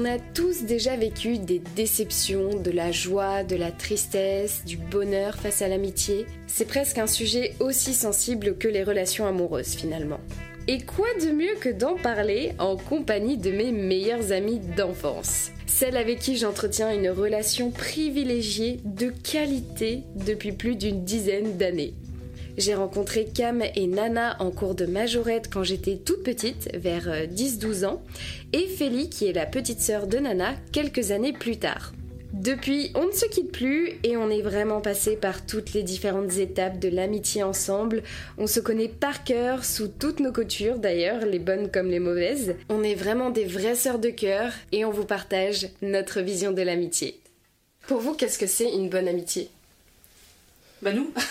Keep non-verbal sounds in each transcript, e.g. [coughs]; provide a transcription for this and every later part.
On a tous déjà vécu des déceptions, de la joie, de la tristesse, du bonheur face à l'amitié. C'est presque un sujet aussi sensible que les relations amoureuses finalement. Et quoi de mieux que d'en parler en compagnie de mes meilleures amies d'enfance? Celles avec qui j'entretiens une relation privilégiée de qualité depuis plus d'une dizaine d'années. J'ai rencontré Cam et Nana en cours de majorette quand j'étais toute petite, vers 10-12 ans, et Félie qui est la petite sœur de Nana quelques années plus tard. Depuis, on ne se quitte plus et on est vraiment passé par toutes les différentes étapes de l'amitié ensemble. On se connaît par cœur, sous toutes nos coutures d'ailleurs, les bonnes comme les mauvaises. On est vraiment des vraies sœurs de cœur et on vous partage notre vision de l'amitié. Pour vous, qu'est-ce que c'est une bonne amitié? Bah nous. [laughs]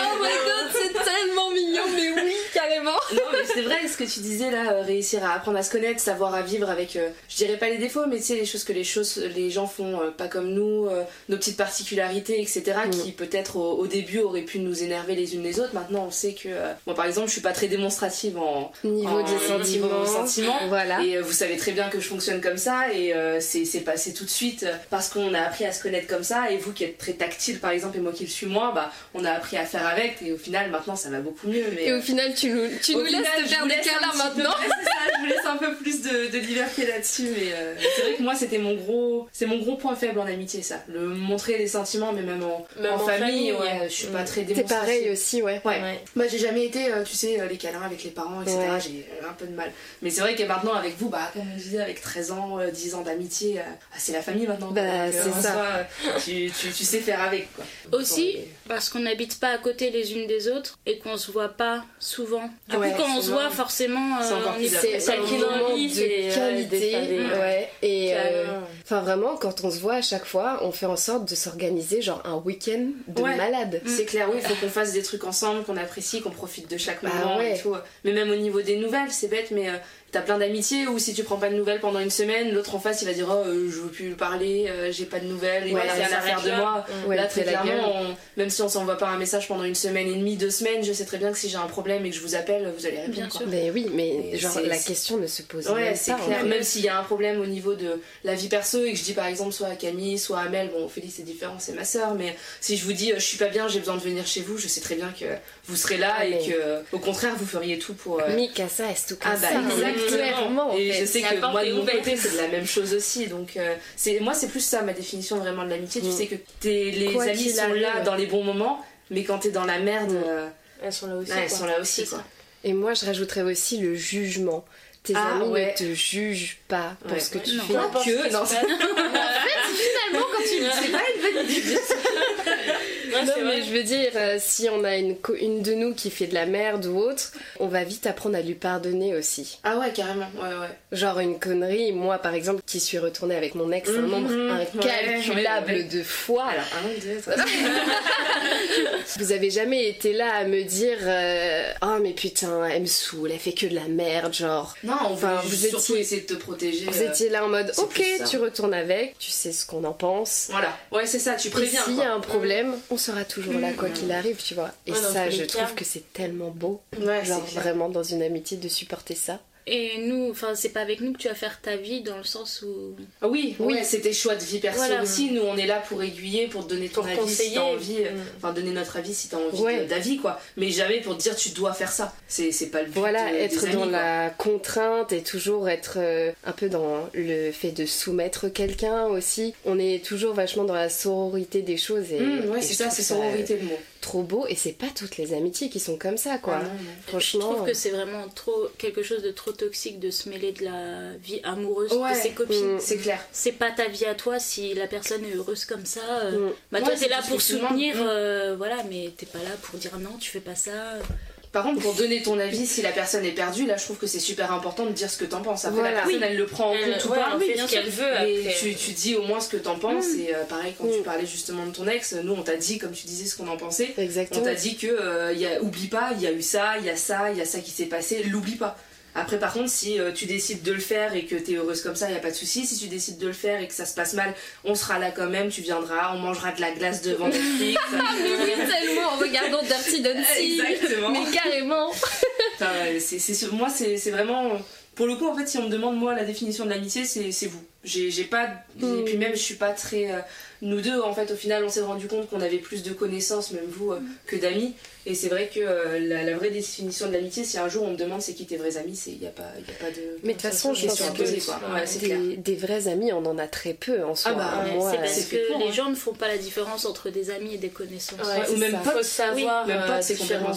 Oh my god, c'est tellement mignon, mais oui, carrément Non, mais c'est vrai ce que tu disais là, euh, réussir à apprendre à se connaître, savoir à vivre avec, euh, je dirais pas les défauts, mais tu sais, les choses que les, choses, les gens font euh, pas comme nous, nos petites particularités, etc., Mm. qui peut-être au, au début auraient pu nous énerver les unes les autres. Maintenant, on sait que, moi par exemple, je suis pas très démonstrative en Niveau en- des sentiments. sentiments. Voilà. Et vous savez très bien que je fonctionne comme ça, et c'est passé tout de suite parce qu'on a appris à se connaître comme ça, et vous qui êtes très tactile par exemple, et moi qui le suis moins, bah, on a appris à faire avec, et au final, maintenant, ça va beaucoup mieux. Mais, Et au final, tu nous, tu nous laisses faire des câlins peu- maintenant c'est ça, je vous laisse un peu plus de, de liberté là-dessus, mais euh, c'est vrai que moi c'était mon gros, c'est mon gros point faible en amitié, ça, le montrer les sentiments, mais même en, Même en en famille, famille, ouais, je suis pas Mm. très démonstrative. pareil aussi, ouais. Ouais. Ouais. Moi j'ai jamais été, euh, tu sais, euh, les câlins avec les parents, etc. Ouais. J'ai un peu de mal. Mais c'est vrai que maintenant avec vous, bah comme avec 13 ans, euh, 10 ans d'amitié, euh, ah, c'est la famille maintenant. Bah, euh, c'est ça. soi, euh, tu, tu, tu sais faire avec quoi. Aussi, parce qu'on n'habite pas à côté les unes des autres et qu'on se voit pas souvent. Du Ouais, coup, quand on se forcément. Voit, forcément, C'est euh, encore plus C'est envie, c'est, de euh, qualité, familles. ouais. Et euh, enfin vraiment, quand on se voit à chaque fois, on fait en sorte de s'organiser genre un week-end de Ouais. malade. C'est clair, oui, il faut qu'on fasse des trucs ensemble, qu'on apprécie, qu'on profite de chaque Bah moment ouais. et tout. Mais même au niveau des nouvelles, c'est bête, mais euh, t'as plein d'amitiés où si tu prends pas de nouvelles pendant une semaine, l'autre en face il va dire Oh, euh, je veux plus lui parler, euh, j'ai pas de nouvelles, Ouais, voilà, c'est ça à s'arrête de là. moi. Ouais, là, très la clairement, on- même si on s'envoie pas un message pendant une semaine et demie, deux semaines, je sais très bien que si j'ai un problème et que je vous appelle, vous allez répondre. Bien quoi. sûr. Mais oui, mais Et genre la question ne se pose Ouais, même c'est clair. Même s'il y a un problème au niveau de la vie perso et que je dis par exemple soit à Camille, soit à Amel, bon, Ophélie c'est différent, c'est ma soeur, mais si je vous dis euh, je suis pas bien, j'ai besoin de venir chez vous, je sais très bien que vous serez là Ah, et mais- que au contraire vous feriez tout pour. euh, Mikasa est tout ah bah Clairement, en et fait. je sais La que moi de mon côté c'est de la même chose aussi donc euh, c'est moi c'est plus ça ma définition vraiment de l'amitié tu Mm. sais que t'es- les Quoi amis sont là dans les bons moments mais quand t'es dans la merde Mm. euh, Elles sont là aussi. ouais, elles sont là aussi quoi. Et moi, je rajouterais aussi le jugement. Tes Ah, amis ouais. ne te jugent pas pour Ouais. ce que tu Non. fais. Importe que- non, passe. [laughs] Finalement, quand tu [laughs] c'est pas une bonne idée. [laughs] Non, mais je veux dire, euh, si on a une, une de nous qui fait de la merde ou autre, on va vite apprendre à lui pardonner aussi. ah ouais carrément ouais ouais Genre une connerie, moi par exemple, qui suis retournée avec mon ex un Mhm, nombre ouais, incalculable ouais, ouais. de fois. alors un deux trois. [laughs] Vous avez jamais été là à me dire euh, Oh mais putain, elle me saoule, elle fait que de la merde, genre. non on Enfin, vous surtout étiez- essayer de te protéger Vous euh, étiez là en mode Ok, tu retournes avec, tu sais ce qu'on en pense. voilà ouais c'est ça tu préviens s'il y quoi. a un problème, on sera toujours là quoi qu'il arrive, tu vois. Et Ouais, ça, je cas. trouve que c'est tellement beau. ouais Genre vraiment dans une amitié de supporter ça. Et nous, enfin, c'est pas avec nous que tu vas faire ta vie dans le sens où. Ah Oui, Oui. ouais, c'est tes choix de vie perso Voilà. aussi. Nous, on est là pour aiguiller, pour te donner ton Pour avis si conseiller. t'as envie. euh, Mm. Enfin, donner notre avis si t'as envie Ouais. d'avis, quoi. Mais jamais pour te dire tu dois faire ça. C'est c'est pas le but. Voilà, euh, être dans la contrainte et toujours être euh, un peu dans le fait de soumettre quelqu'un aussi. On est toujours vachement dans la sororité des choses et, Mm, ouais, et c'est ça, c'est sororité le mot. Trop beau et c'est pas toutes les amitiés qui sont comme ça quoi. Ah, non, non. Je Franchement, trouve que c'est vraiment trop quelque chose de trop toxique de se mêler de la vie amoureuse Ouais. de ses copines. Mm. C'est clair. C'est pas ta vie à toi si la personne est heureuse comme ça. euh, Mm. Bah toi t'es là pour soutenir, demandes. euh, voilà, mais t'es pas là pour dire non, tu fais pas ça. Par contre, pour donner ton avis, si la personne est perdue, là, je trouve que c'est super important de dire ce que t'en penses. Après, Voilà. la personne, Oui. elle le prend en compte ou pas. elle fait bien ce qu'elle veut, Mais tu, tu dis au moins ce que t'en penses. Mm. Et euh, pareil, quand Mm. tu parlais justement de ton ex, nous, on t'a dit, comme tu disais, ce qu'on en pensait. On exactement. t'a dit que euh, y a, oublie pas, il y a eu ça, il y a ça, il y a ça qui s'est passé, l'oublie pas. Après, par contre, si euh, tu décides de le faire et que t'es heureuse comme ça, il y a pas de souci. Si tu décides de le faire et que ça se passe mal, on sera là quand même. Tu viendras, on mangera de la glace devant Netflix. [laughs] Ah, mais oui, tellement en regardant Dirty Dancing. [laughs] Exactement. Mais carrément. [laughs] Enfin, c'est, moi, c'est, vraiment pour le coup, en fait, si on me demande moi la définition de l'amitié, c'est vous. J'ai pas. Et puis même, je suis pas très. euh, nous deux, en fait, au final, on s'est rendu compte qu'on avait plus de connaissances, même vous, euh, que d'amis. Et c'est vrai que euh, la, la vraie définition de l'amitié, si un jour on me demande c'est qui tes vrais amis, il n'y a, pas- y a pas de. Mais de toute façon, je pense que poser, quoi. Ouais, clair. des, vrais amis, on en a très peu en soi. Ah bah, Ouais, Moi, c'est euh, parce que pour, les hein. gens ne font pas la différence entre des amis et des connaissances. Ouais, ou même ça. Faut savoir même euh, potes, c'est complètement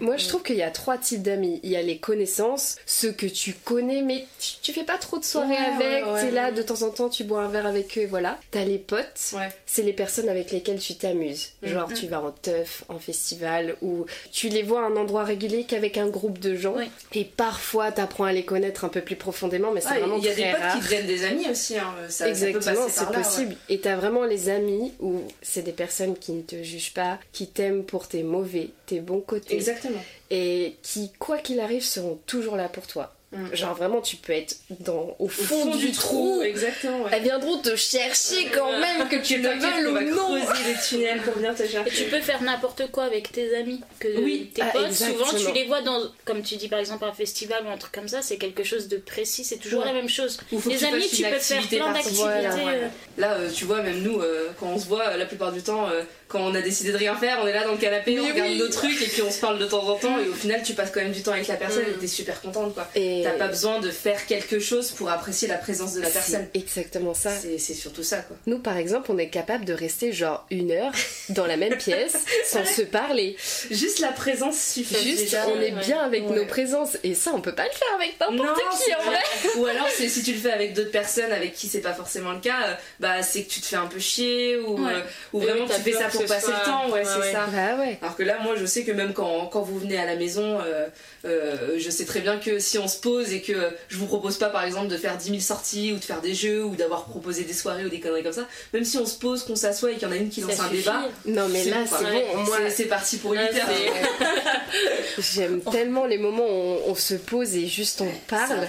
moi je trouve qu'il y a trois types d'amis. Il y a les connaissances, ceux que tu connais mais tu, tu fais pas trop de soirées Ouais, avec, ouais, ouais. t'es là de temps en temps, tu bois un verre avec eux, et voilà. T'as les potes, Ouais. c'est les personnes avec lesquelles tu t'amuses. Genre tu vas en teuf, en festival, ou tu les vois à un endroit régulier qu'avec un groupe de gens. Et parfois t'apprends à les connaître un peu plus profondément, mais c'est Ouais, vraiment Il y a très des potes rare. qui deviennent des amis aussi. Hein. Ça, Exactement, c'est ouais. possible. Et t'as vraiment les amis où c'est des personnes qui ne te jugent pas, qui t'aiment pour tes mauvais, tes bons côtés, Exactement. et qui, quoi qu'il arrive, seront toujours là pour toi. Mm. Genre vraiment, tu peux être dans, au Au fond, du, trou. Exactement. Ouais. Elles viendront te chercher quand même, que tu le veuilles ou non. creuser des tunnels pour venir te Et tu peux faire n'importe quoi avec tes amis. Que Oui. tes Ah, potes, exactement. souvent tu les vois dans, comme tu dis par exemple, un festival ou un truc comme ça, c'est quelque chose de précis, c'est toujours Ouais. la même chose. Les tu amis, tu peux faire plein d'activités. euh, Là, euh, tu vois, même nous, euh, quand on se voit, euh, la plupart du temps, euh, quand on a décidé de rien faire, on est là dans le canapé, on regarde nos trucs et puis on se parle de temps en temps. Et au final, tu passes quand même du temps avec la personne Mm. et t'es super contente, quoi. Et T'as pas besoin de faire quelque chose pour apprécier la présence de la personne. exactement ça. C'est surtout ça, quoi. Nous, par exemple, on est capable de rester genre une heure dans la même pièce [laughs] sans se parler. Juste la présence suffit. Juste, déjà. on est ouais. bien avec Ouais. nos présences. Et ça, on peut pas le faire avec n'importe qui en vrai. Ou alors, c'est si tu le fais avec d'autres personnes avec qui c'est pas forcément le cas, euh, bah c'est que tu te fais un peu chier ou, Ouais. euh, ou vraiment oui, tu fais ça pour passer le temps, ouais, c'est ouais. ça. Bah ouais. Alors que là, moi, je sais que même quand, quand vous venez à la maison, euh, euh, je sais très bien que si on se pose et que je vous propose pas, par exemple, de faire 10 000 sorties ou de faire des jeux ou d'avoir proposé des soirées ou des conneries comme ça, même si on se pose, qu'on s'assoit et qu'il y en a une qui lance un débat, Non, mais là, c'est bon. Moi, c'est- c'est parti pour 8 Ouais, heures. c'est- [laughs] J'aime tellement les moments où on, on se pose et juste on parle.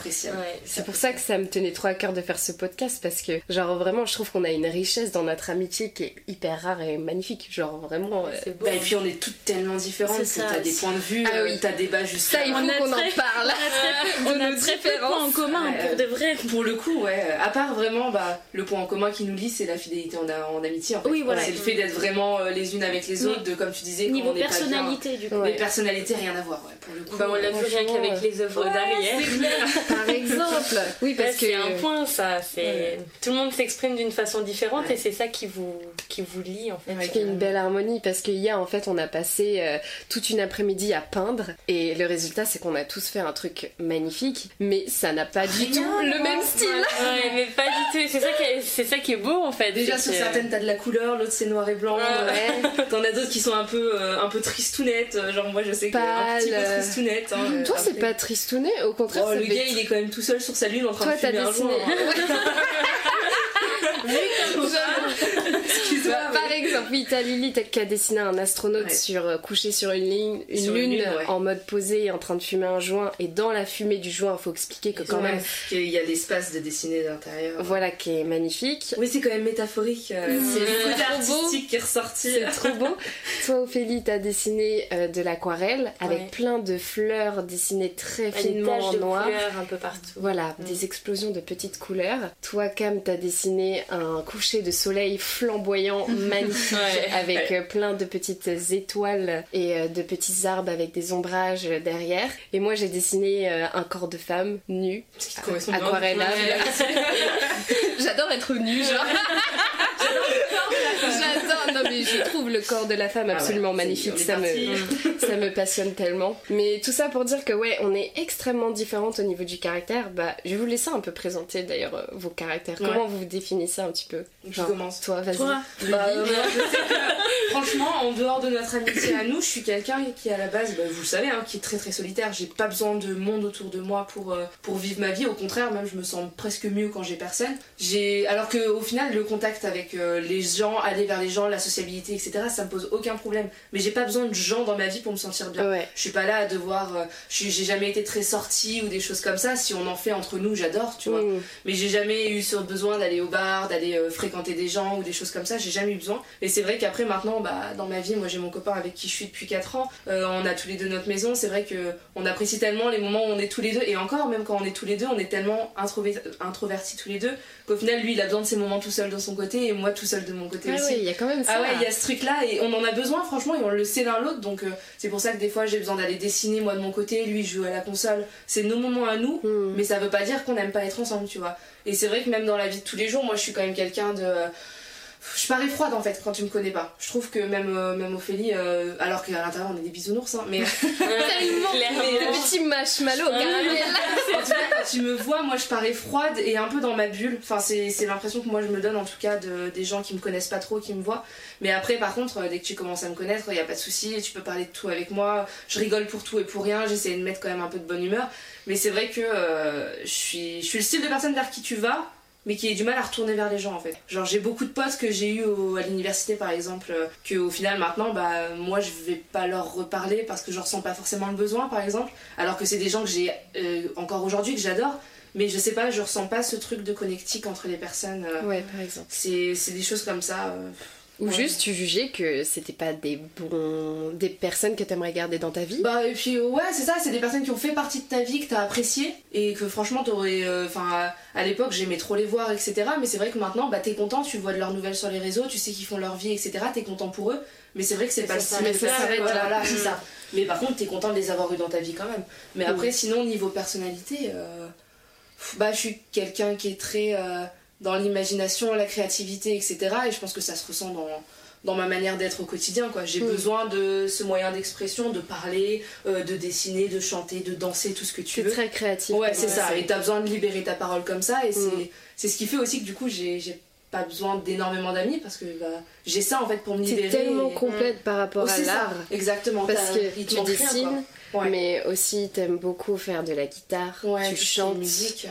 C'est pour ça que ça me tenait trop à cœur de faire ce podcast parce que, genre, vraiment, je trouve qu'on a une richesse dans notre amitié qui est hyper rare et magnifique. Genre, vraiment. euh, beau. Bah, et puis on est toutes tellement différentes, t'as des points de vue, Ah euh, oui. t'as des bas juste Ça, il On faut a qu'on en [laughs] très- parle. On de a nos très peu de points en commun Ouais. pour de vrai. Pour le coup, ouais. À part vraiment, bah, le point en commun qui nous lie, c'est la fidélité en, amitié. En fait. Oui, voilà. C'est le fait d'être vraiment euh, les unes avec les autres, de comme tu disais, Niveau on n'est pas bien. personnalité, du coup. Les personnalités, rien à voir, ouais, pour le coup. Bah, on l'a vu rien qu'avec les œuvres clair. [laughs] Par exemple. Oui, parce que. c'est un point ça, tout le monde s'exprime d'une façon différente et c'est ça qui vous qui vous lie en fait. Ouais, une belle harmonie parce qu'hier en fait on a passé euh, toute une après-midi à peindre et le résultat c'est qu'on a tous fait un truc magnifique mais ça n'a pas du Rien tout le même style Ouais, mais pas du tout. C'est ça qui est, c'est ça qui est beau en fait. Déjà, sur que- certaines, t'as de la couleur, l'autre, c'est noir et blanc. Ouais. ouais. T'en as d'autres qui sont un peu, euh, un peu tristounettes. euh, Genre, moi, je sais que un petit peu Pâle. tristounette. hein, toi c'est pas tristounet au contraire Oh, ça le gars, il est quand même tout seul sur sa lune en train toi de t'as fumer un joint. hein [laughs] Bah, mais- par exemple, oui, t'as Lily t'as- qui a dessiné un astronaute Ouais. sur, euh, couché sur une ligne, une Sur une lune, ouais. en mode posé, en train de fumer un joint, et dans la fumée du joint, il faut expliquer que quand Ouais, même, qu'il y a l'espace de dessiner de l'intérieur. voilà, qui est magnifique. Oui, c'est quand même métaphorique. euh, Mmh. c'est le côté trop beau. artistique qui est ressorti. C'est trop beau. Toi, Ophélie, t'as dessiné euh, de l'aquarelle avec plein de fleurs dessinées très finement en noir. un peu partout. Voilà, Mm. des explosions de petites couleurs. Toi, Cam, t'as dessiné un coucher de soleil flamboyant, magnifique, [laughs] [laughs] Ouais. avec euh, plein de petites étoiles et euh, de petits arbres avec des ombrages derrière. Et moi, j'ai dessiné euh, un corps de femme nu, aquarellable. [laughs] J'adore être nue, genre. [laughs] Je trouve le corps de la femme Ah ouais, absolument magnifique, ça me, parti. [laughs] ça me passionne tellement. Mais tout ça pour dire que ouais, on est extrêmement différentes au niveau du caractère. Bah, je vais vous laisser un peu présenter d'ailleurs euh, vos caractères. Ouais. Comment vous définissez un petit peu? Je commence. Toi, vas-y. Toi, Bah, euh, moi, [laughs] je sais que, franchement, en dehors de notre amitié à nous, je suis quelqu'un qui, à la base, bah, vous le savez, hein, qui est très très solitaire. J'ai pas besoin de monde autour de moi pour, euh, pour vivre ma vie. Au contraire, même, je me sens presque mieux quand j'ai personne. J'ai, alors que au final, le contact avec euh, les gens, aller vers les gens, la sociabilité, etc., ça me pose aucun problème. Mais j'ai pas besoin de gens dans ma vie pour me sentir bien. Ouais. Je suis pas là à devoir. euh, j'ai jamais été très sortie ou des choses comme ça. Si on en fait entre nous, j'adore, tu vois. Mm. Mais j'ai jamais eu ce besoin d'aller au bar, d'aller euh, fréquenter des gens ou des choses comme ça. J'ai jamais eu besoin. Et c'est vrai qu'après, maintenant, bah, dans ma vie, moi j'ai mon copain avec qui je suis depuis 4 ans. Euh, on a tous les deux notre maison. C'est vrai que on apprécie tellement les moments où on est tous les deux. Et encore, même quand on est tous les deux, on est tellement introver- introvertis tous les deux qu'au final, lui, il a besoin de ses moments tout seul de son côté et moi tout seul de mon côté Ah aussi. ouais, il y a quand même ça. Ah ouais, il y a ce truc là et on en a besoin franchement et on le sait l'un l'autre donc euh, c'est pour ça que des fois j'ai besoin d'aller dessiner moi de mon côté, lui joue à la console. C'est nos moments à nous, Mm. mais ça veut pas dire qu'on n'aime pas être ensemble, tu vois. Et c'est vrai que même dans la vie de tous les jours, moi je suis quand même quelqu'un de. Je parais froide en fait quand tu me connais pas. Je trouve que même, euh, même Ophélie, euh, alors qu'à l'intérieur on est des bisounours, hein, mais [laughs] Tellement Clairement. Le petit marshmallow, caramel. en tout cas, quand tu me vois, moi je parais froide et un peu dans ma bulle. Enfin, c'est l'impression que moi je me donne en tout cas de, des gens qui me connaissent pas trop, qui me voient. Mais après, par contre, euh, dès que tu commences à me connaître, il y a pas de souci, tu peux parler de tout avec moi. Je rigole pour tout et pour rien, j'essaie de mettre quand même un peu de bonne humeur. Mais c'est vrai que euh, je suis, je suis le style de personne vers qui tu vas. Mais qui a du mal à retourner vers les gens en fait. Genre j'ai beaucoup de potes que j'ai eu à l'université par exemple, euh, que au final maintenant bah moi je vais pas leur reparler parce que je ressens pas forcément le besoin par exemple. Alors que c'est des gens que j'ai euh, encore aujourd'hui que j'adore, mais je sais pas, je ressens pas ce truc de connectique entre les personnes. euh, Ouais, par exemple. c'est c'est des choses comme ça. euh. Ou Ouais. juste tu jugeais que c'était pas des bons. des personnes que t'aimerais garder dans ta vie. Bah et puis ouais c'est ça, c'est des personnes qui ont fait partie de ta vie, que t'as apprécié et que franchement t'aurais... euh, Enfin à, à l'époque j'aimais trop les voir etc. Mais c'est vrai que maintenant bah t'es content, tu vois de leurs nouvelles sur les réseaux, tu sais qu'ils font leur vie etc. T'es content pour eux. Mais c'est vrai que c'est Mais pas le ça style personne- ouais. voilà, c'est Mm. ça. Mais par contre t'es content de les avoir eu dans ta vie quand même. Mais Mm. après sinon niveau personnalité, euh, bah je suis quelqu'un qui est très euh, dans l'imagination, la créativité etc. Et je pense que ça se ressent dans dans ma manière d'être au quotidien quoi j'ai Mm. besoin de ce moyen d'expression de parler euh, de dessiner de chanter de danser tout ce que tu veux très créatif. ouais c'est Ouais, ça et t'as besoin de libérer ta parole comme ça et c'est Mm. c'est ce qui fait aussi que du coup j'ai j'ai pas besoin d'énormément d'amis parce que bah, j'ai ça en fait pour me libérer T'es tellement et- complète par rapport Oh, à c'est ça, l'art. exactement Parce que tu rien, dessines. Ouais. mais aussi t'aimes beaucoup faire de la guitare, ouais, tu chantes, musique.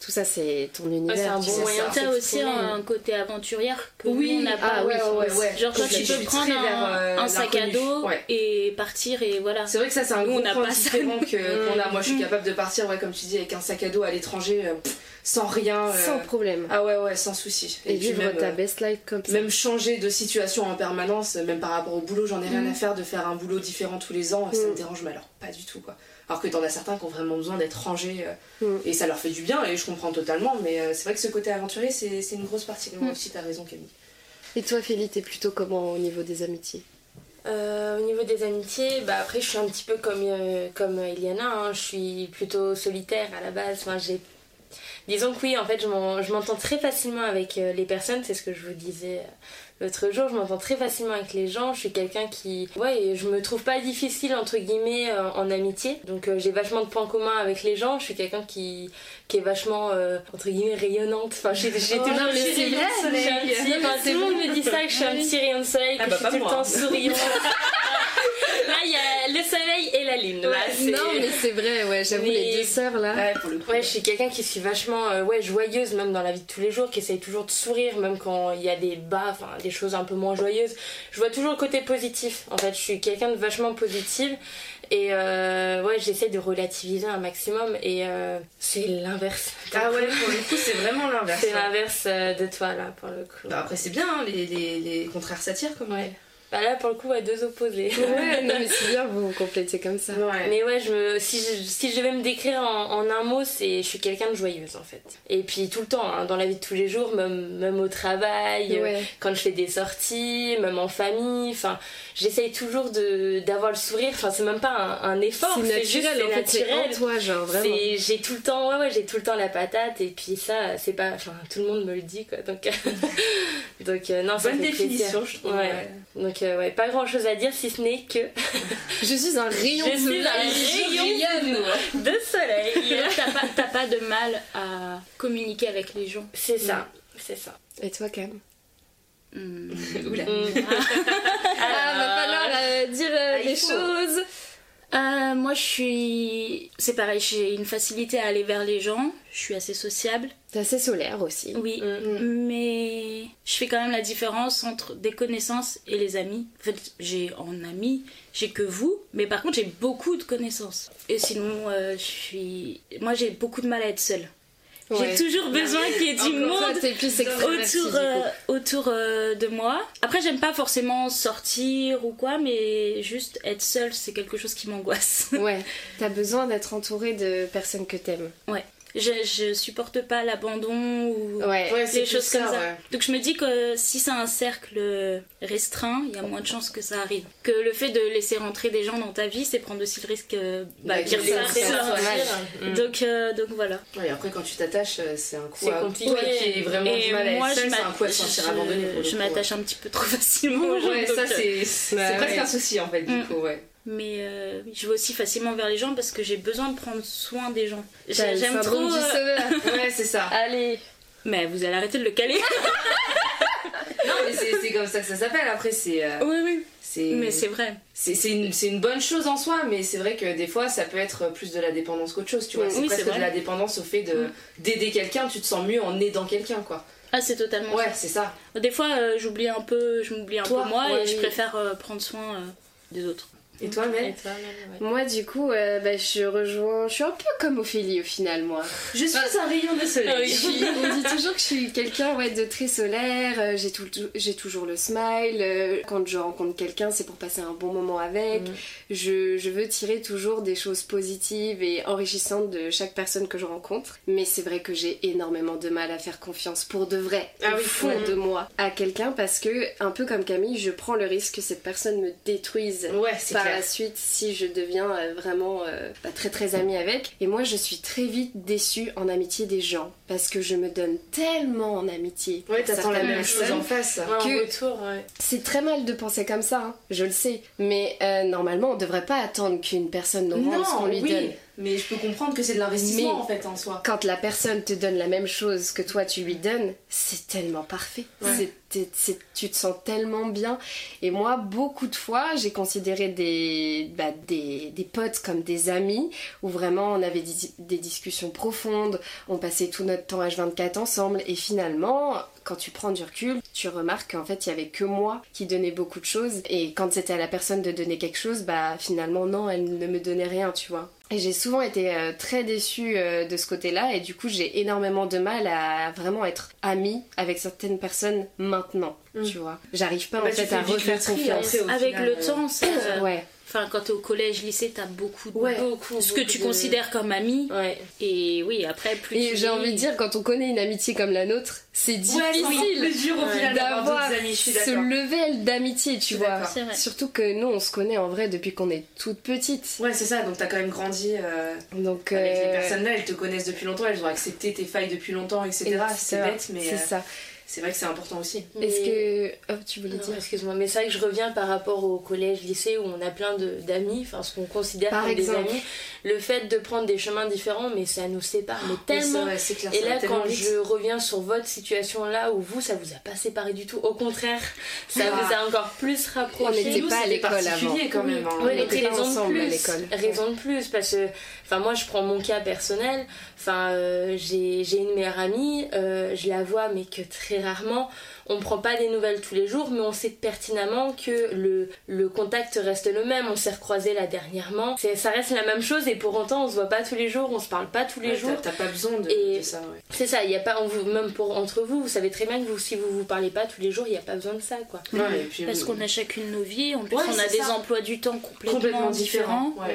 Tout ça c'est ton Ouais, univers. c'est un tu bon sais. moyen. ça, T'as aussi un côté aventurière que Oui, nous, on n'a pas. ah ouais, ouais. Genre quand Je tu suis peux prendre un, euh, un sac à dos Ouais. et partir et voilà. C'est vrai que ça, c'est un gros on n'a point différent que- Mm. [laughs] qu'on a. Moi, je suis capable de partir, ouais, comme tu dis, avec un sac à dos à l'étranger, euh, sans rien. euh, Sans problème. Ah ouais, ouais, sans souci. Et, puis vivre même, ta best life comme ça. même changer de situation en permanence, même par rapport au boulot, j'en ai rien Mm. à faire de faire un boulot différent tous les ans, ça Mm. me dérange, mais alors pas du tout, quoi. Alors que t'en as certains qui ont vraiment besoin d'être rangés, euh, Mm. et ça leur fait du bien, et je comprends totalement, mais euh, c'est vrai que ce côté aventurier, c'est c'est une grosse partie de moi Mm. aussi, t'as raison, Camille. Et toi, Félie, t'es plutôt comment au niveau des amitiés? Euh, au niveau des amitiés, bah après je suis un petit peu comme, euh, comme Eliana, hein. je suis plutôt solitaire à la base. Enfin, j'ai... Disons que oui, en fait je, m'en- je m'entends très facilement avec euh, les personnes, c'est ce que je vous disais euh, l'autre jour, je m'entends très facilement avec les gens, je suis quelqu'un qui... Ouais, et je me trouve pas difficile entre guillemets euh, en amitié, donc euh, j'ai vachement de points communs avec les gens, je suis quelqu'un qui, qui est vachement euh, entre guillemets rayonnante, enfin j'ai, Oh, toujours mais le vrai, je suis un petit- enfin, tout le monde me dit ça, que je suis un petit rayon de soleil, que Ah bah, je suis tout le temps souriante. [laughs] Soleil et la lune. Là, Non, mais c'est vrai, ouais, j'avoue, Mais- les deux sœurs là. Ouais, pour le coup. Ouais, je suis quelqu'un qui suis vachement euh, ouais, joyeuse, même dans la vie de tous les jours, qui essaye toujours de sourire, même quand il y a des bas, enfin des choses un peu moins joyeuses. Je vois toujours le côté positif. En fait, je suis quelqu'un de vachement positive. Et euh, ouais, j'essaie de relativiser un maximum. Et euh, c'est l'inverse. Ah ouais, pour le coup, c'est vraiment l'inverse. C'est ouais. l'inverse euh, de toi, là, pour le coup. Bah, après, c'est bien, hein, les, les, les contraires s'attirent, comme Ouais. Bah là, pour le coup, à deux opposés. Ouais, non, mais c'est [laughs] bien, vous vous complétez comme ça. Ouais. Mais ouais, je me, si, je, si je devais me décrire en, en un mot, c'est je suis quelqu'un de joyeuse en fait. Et puis tout le temps, hein, dans la vie de tous les jours, même, même au travail, euh, Ouais. quand je fais des sorties, même en famille, enfin, j'essaye toujours de d'avoir le sourire. Enfin, c'est même pas un, un effort, C'est c'est juste naturel, en c'est fait, c'est naturel. en toi, genre, vraiment. J'ai tout le temps, ouais, ouais, j'ai tout le temps la patate et puis ça, c'est pas, enfin, tout le monde me le dit quoi. Donc, [laughs] donc euh, non, ça Bonne fait plaisir. définition, je trouve. Ouais. Donc euh, ouais, pas grand chose à dire si ce n'est que [laughs] Je suis un rayon Je de suis soleil. un rayon de soleil. [laughs] T'as pas, t'as pas de mal à communiquer avec les gens. C'est ça, c'est ça. Et toi, Cam? Hmm. [laughs] Oula. Ah, va falloir euh, dire euh, Ah, les faut. Euh, moi, je suis c'est pareil, j'ai une facilité à aller vers les gens, je suis assez sociable. T'es assez solaire aussi. Oui, mais je fais quand même la différence entre des connaissances et les amis. En fait, j'ai en amis, j'ai que vous, mais par contre, j'ai beaucoup de connaissances. Et sinon, euh, je suis. Moi, j'ai beaucoup de mal à être seule. Ouais. J'ai toujours besoin qu'il y ait du monde plus autour, euh, autour euh, de moi. Après, j'aime pas forcément sortir ou quoi, mais juste être seule, c'est quelque chose qui m'angoisse. Ouais, [laughs] t'as besoin d'être entouré de personnes que t'aimes. ouais. Je, je supporte pas l'abandon ou Ouais. Ouais, des plus choses comme ça. ouais. Donc je me dis que si c'est un cercle restreint, il y a moins de chances que ça arrive. Que le fait de laisser rentrer des gens dans ta vie, c'est prendre aussi le risque euh, bah, qu'ils les ouais. Mm. Donc, euh, donc voilà. Ouais, et après, quand tu t'attaches, euh, c'est un coup à compliqué. qui est vraiment Et du mal à moi, être je seul, c'est un coup à se sentir abandonné. je m'attache un petit peu trop [laughs] facilement. Ouais, ça euh, c'est c'est Bah, presque ouais. un souci en fait, du Mm. coup, ouais. Mais euh, je vais aussi facilement vers les gens parce que j'ai besoin de prendre soin des gens. J'aime trop. du euh. [laughs] Ouais, c'est ça. Allez. Mais vous allez arrêter de le caler. [laughs] Non, mais c'est comme ça que ça s'appelle. Après, c'est. euh, oui, oui. c'est Mais c'est vrai. c'est une, bonne chose en soi, mais c'est vrai que des fois ça peut être plus de la dépendance qu'autre chose, tu vois. Oui, c'est presque de la dépendance au fait Mm. d'aider quelqu'un, tu te sens mieux en aidant quelqu'un, quoi. Ah, c'est totalement Ouais, c'est ça. Des fois, euh, j'oublie un peu, je m'oublie un Toi, peu moi ouais, et je préfère euh, prendre soin euh, des autres. Et toi, Mel toi, ouais. Moi, du coup, euh, bah, je rejoins. Je suis un peu comme Ophélie au final, moi. Je suis un rayon de soleil. Je suis- on dit toujours que je suis quelqu'un ouais, de très solaire, euh, j'ai tout- j'ai toujours le smile, euh, quand je rencontre quelqu'un c'est pour passer un bon moment avec, Mhm. je, je veux tirer toujours des choses positives et enrichissantes de chaque personne que je rencontre, mais c'est vrai que j'ai énormément de mal à faire confiance pour de vrai, Ah au oui, fond de moi, à quelqu'un parce que, un peu comme Camille, je prends le risque que cette personne me détruise Ouais, c'est par la suite si je deviens euh, vraiment euh, bah, très très amie avec. Et moi je suis très vite déçue en amitié des gens parce que je me donne tellement en amitié. Ouais, t'attends la même chose en face. Que- ouais. C'est très mal de penser comme ça, hein, je le sais. Mais euh, normalement on devrait pas attendre qu'une personne nous rende ce qu'on lui oui, donne. mais je peux comprendre que c'est de l'investissement en fait en soi. Quand la personne te donne la même chose que toi tu lui donnes, c'est tellement parfait. Ouais. C'est- tu te sens tellement bien. Et moi, beaucoup de fois, j'ai considéré des, bah, des, potes comme des amis, où vraiment on avait des, des discussions profondes, on passait tout notre temps H24 ensemble, et finalement, quand tu prends du recul, tu remarques qu'en fait, il y avait que moi qui donnais beaucoup de choses, et quand c'était à la personne de donner quelque chose, bah finalement, non, elle ne me donnait rien, tu vois. Et j'ai souvent été euh, très déçue euh, de ce côté-là, et du coup, j'ai énormément de mal à vraiment être amie avec certaines personnes maintenant, Mm. tu vois. J'arrive pas Bah, en fait à refaire tri, confiance. Avec final, le euh, temps, ça. Ouais. Enfin, quand t'es au collège, lycée, t'as beaucoup de. Ouais. Beaucoup, Ce que beaucoup tu de- considères comme ami. Ouais. Et oui, après, plus. Et j'ai envie de dire, quand on connaît une amitié comme la nôtre, c'est difficile Ouais. d'avoir ce level d'amitié, tu vois. d'accord. C'est vrai. Surtout que nous, on se connaît en vrai depuis qu'on est toute petite. Ouais, c'est ça, donc t'as quand même grandi euh, Donc, avec les euh, personnes là, elles te connaissent depuis longtemps, elles ont accepté tes failles depuis longtemps, etc. C'est bête, mais C'est euh, ça. C'est vrai que c'est important aussi. Est-ce que. Oh, tu voulais Non, dire Excuse-moi, mais c'est vrai que je reviens par rapport au collège, lycée où on a plein de- d'amis, enfin ce qu'on considère Par comme exemple. des amis. Le fait de prendre des chemins différents, mais ça nous sépare, mais tellement. clair, Et là, quand vite. je reviens sur votre situation là, où vous, ça vous a pas séparé du tout, au contraire, [laughs] ça Ah. vous a encore plus On rapproché. n'était pas à l'école avant. quand même. hein. Ouais, on était raison de ensemble à plus. l'école. Raison de plus, parce que, enfin, moi, je prends mon cas personnel. Enfin, euh, j'ai j'ai une meilleure amie, euh, je la vois, mais que très rarement. On prend pas des nouvelles tous les jours, mais on sait pertinemment que le, le contact reste le même. On s'est recroisés là dernièrement. C'est- Ça reste la même chose, et pour autant, on se voit pas tous les jours, on se parle pas tous les Ouais, jours. t'as- T'as pas besoin de, Et- de ça, ouais. C'est ça, il y a pas, on vous, même pour entre vous, vous savez très bien que vous, si vous vous parlez pas tous les jours, il y a pas besoin de ça, quoi. Ouais, et puis, Parce qu'on a chacune nos vies, en plus Ouais, on a des ça. emplois du temps complètement, complètement différents. différent.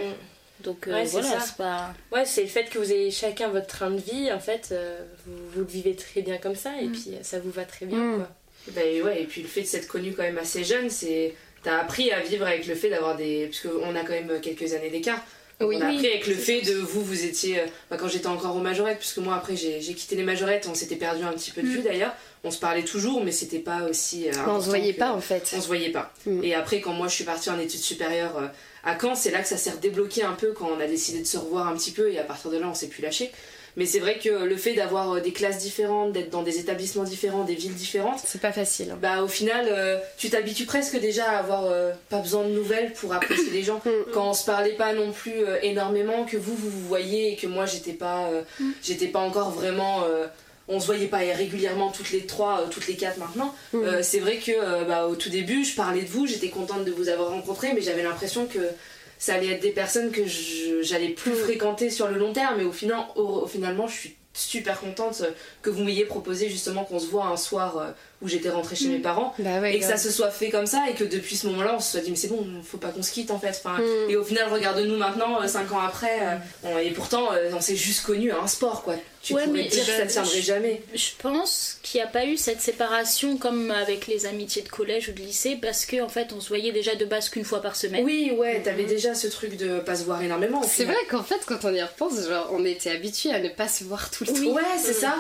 Mm. Donc euh, Ouais, c'est voilà, ça. c'est pas. Ouais, c'est le fait que vous ayez chacun votre train de vie, en fait, euh, vous, vous le vivez très bien comme ça, et Mm. puis euh, ça vous va très bien, Mm. quoi. Bah, ouais, et puis le fait de s'être connu quand même assez jeune, c'est. T'as appris à vivre avec le fait d'avoir des. Parce qu'on a quand même quelques années d'écart. Oui. on a Oui, appris avec le fait de vous, vous étiez. bah, quand j'étais encore aux majorettes, puisque moi après j'ai quitté les majorettes, on s'était perdu un petit peu de Mm. vue d'ailleurs. On se parlait toujours, mais c'était pas aussi. euh, On se voyait que- pas en fait. On se voyait pas. Mm. Et après, quand moi je suis partie en études supérieures euh, à Caen, c'est là que ça s'est redébloqué un peu quand on a décidé de se revoir un petit peu et à partir de là on s'est plus lâché. Mais c'est vrai que le fait d'avoir euh, des classes différentes, d'être dans des établissements différents, des villes différentes, C'est pas facile. hein. bah au final, euh, tu t'habitues presque déjà à avoir euh, pas besoin de nouvelles pour apprécier les gens. Quand on se parlait pas non plus euh, énormément, que vous vous vous voyez et que moi j'étais pas, euh, j'étais pas encore vraiment. On se voyait pas régulièrement toutes les trois, euh, toutes les quatre maintenant. Euh, c'est vrai que euh, bah, au tout début, je parlais de vous, j'étais contente de vous avoir rencontré, mais j'avais l'impression que ça allait être des personnes que j'allais plus fréquenter sur le long terme. Et au final, au- finalement, je suis super contente que vous m'ayez proposé justement qu'on se voit un soir où j'étais rentrée chez mes parents Bah ouais, et que ça se soit fait comme ça et que depuis ce moment-là on se soit dit mais c'est bon faut pas qu'on se quitte en fait. Enfin, Mm. et au final regarde-nous maintenant 5 ans après euh, on- et pourtant euh, on s'est juste connus à un sport quoi. Tu Ouais, pourrais mais dire que ça je- tiendrait jamais. Je pense qu'il n'y a pas eu cette séparation comme avec les amitiés de collège ou de lycée parce qu'en en fait on se voyait déjà de base qu'une fois par semaine. oui ouais t'avais déjà ce truc de pas se voir énormément C'est vrai qu'en fait, quand on y repense, genre, on était habitués à ne pas se voir tout le temps. ouais c'est ça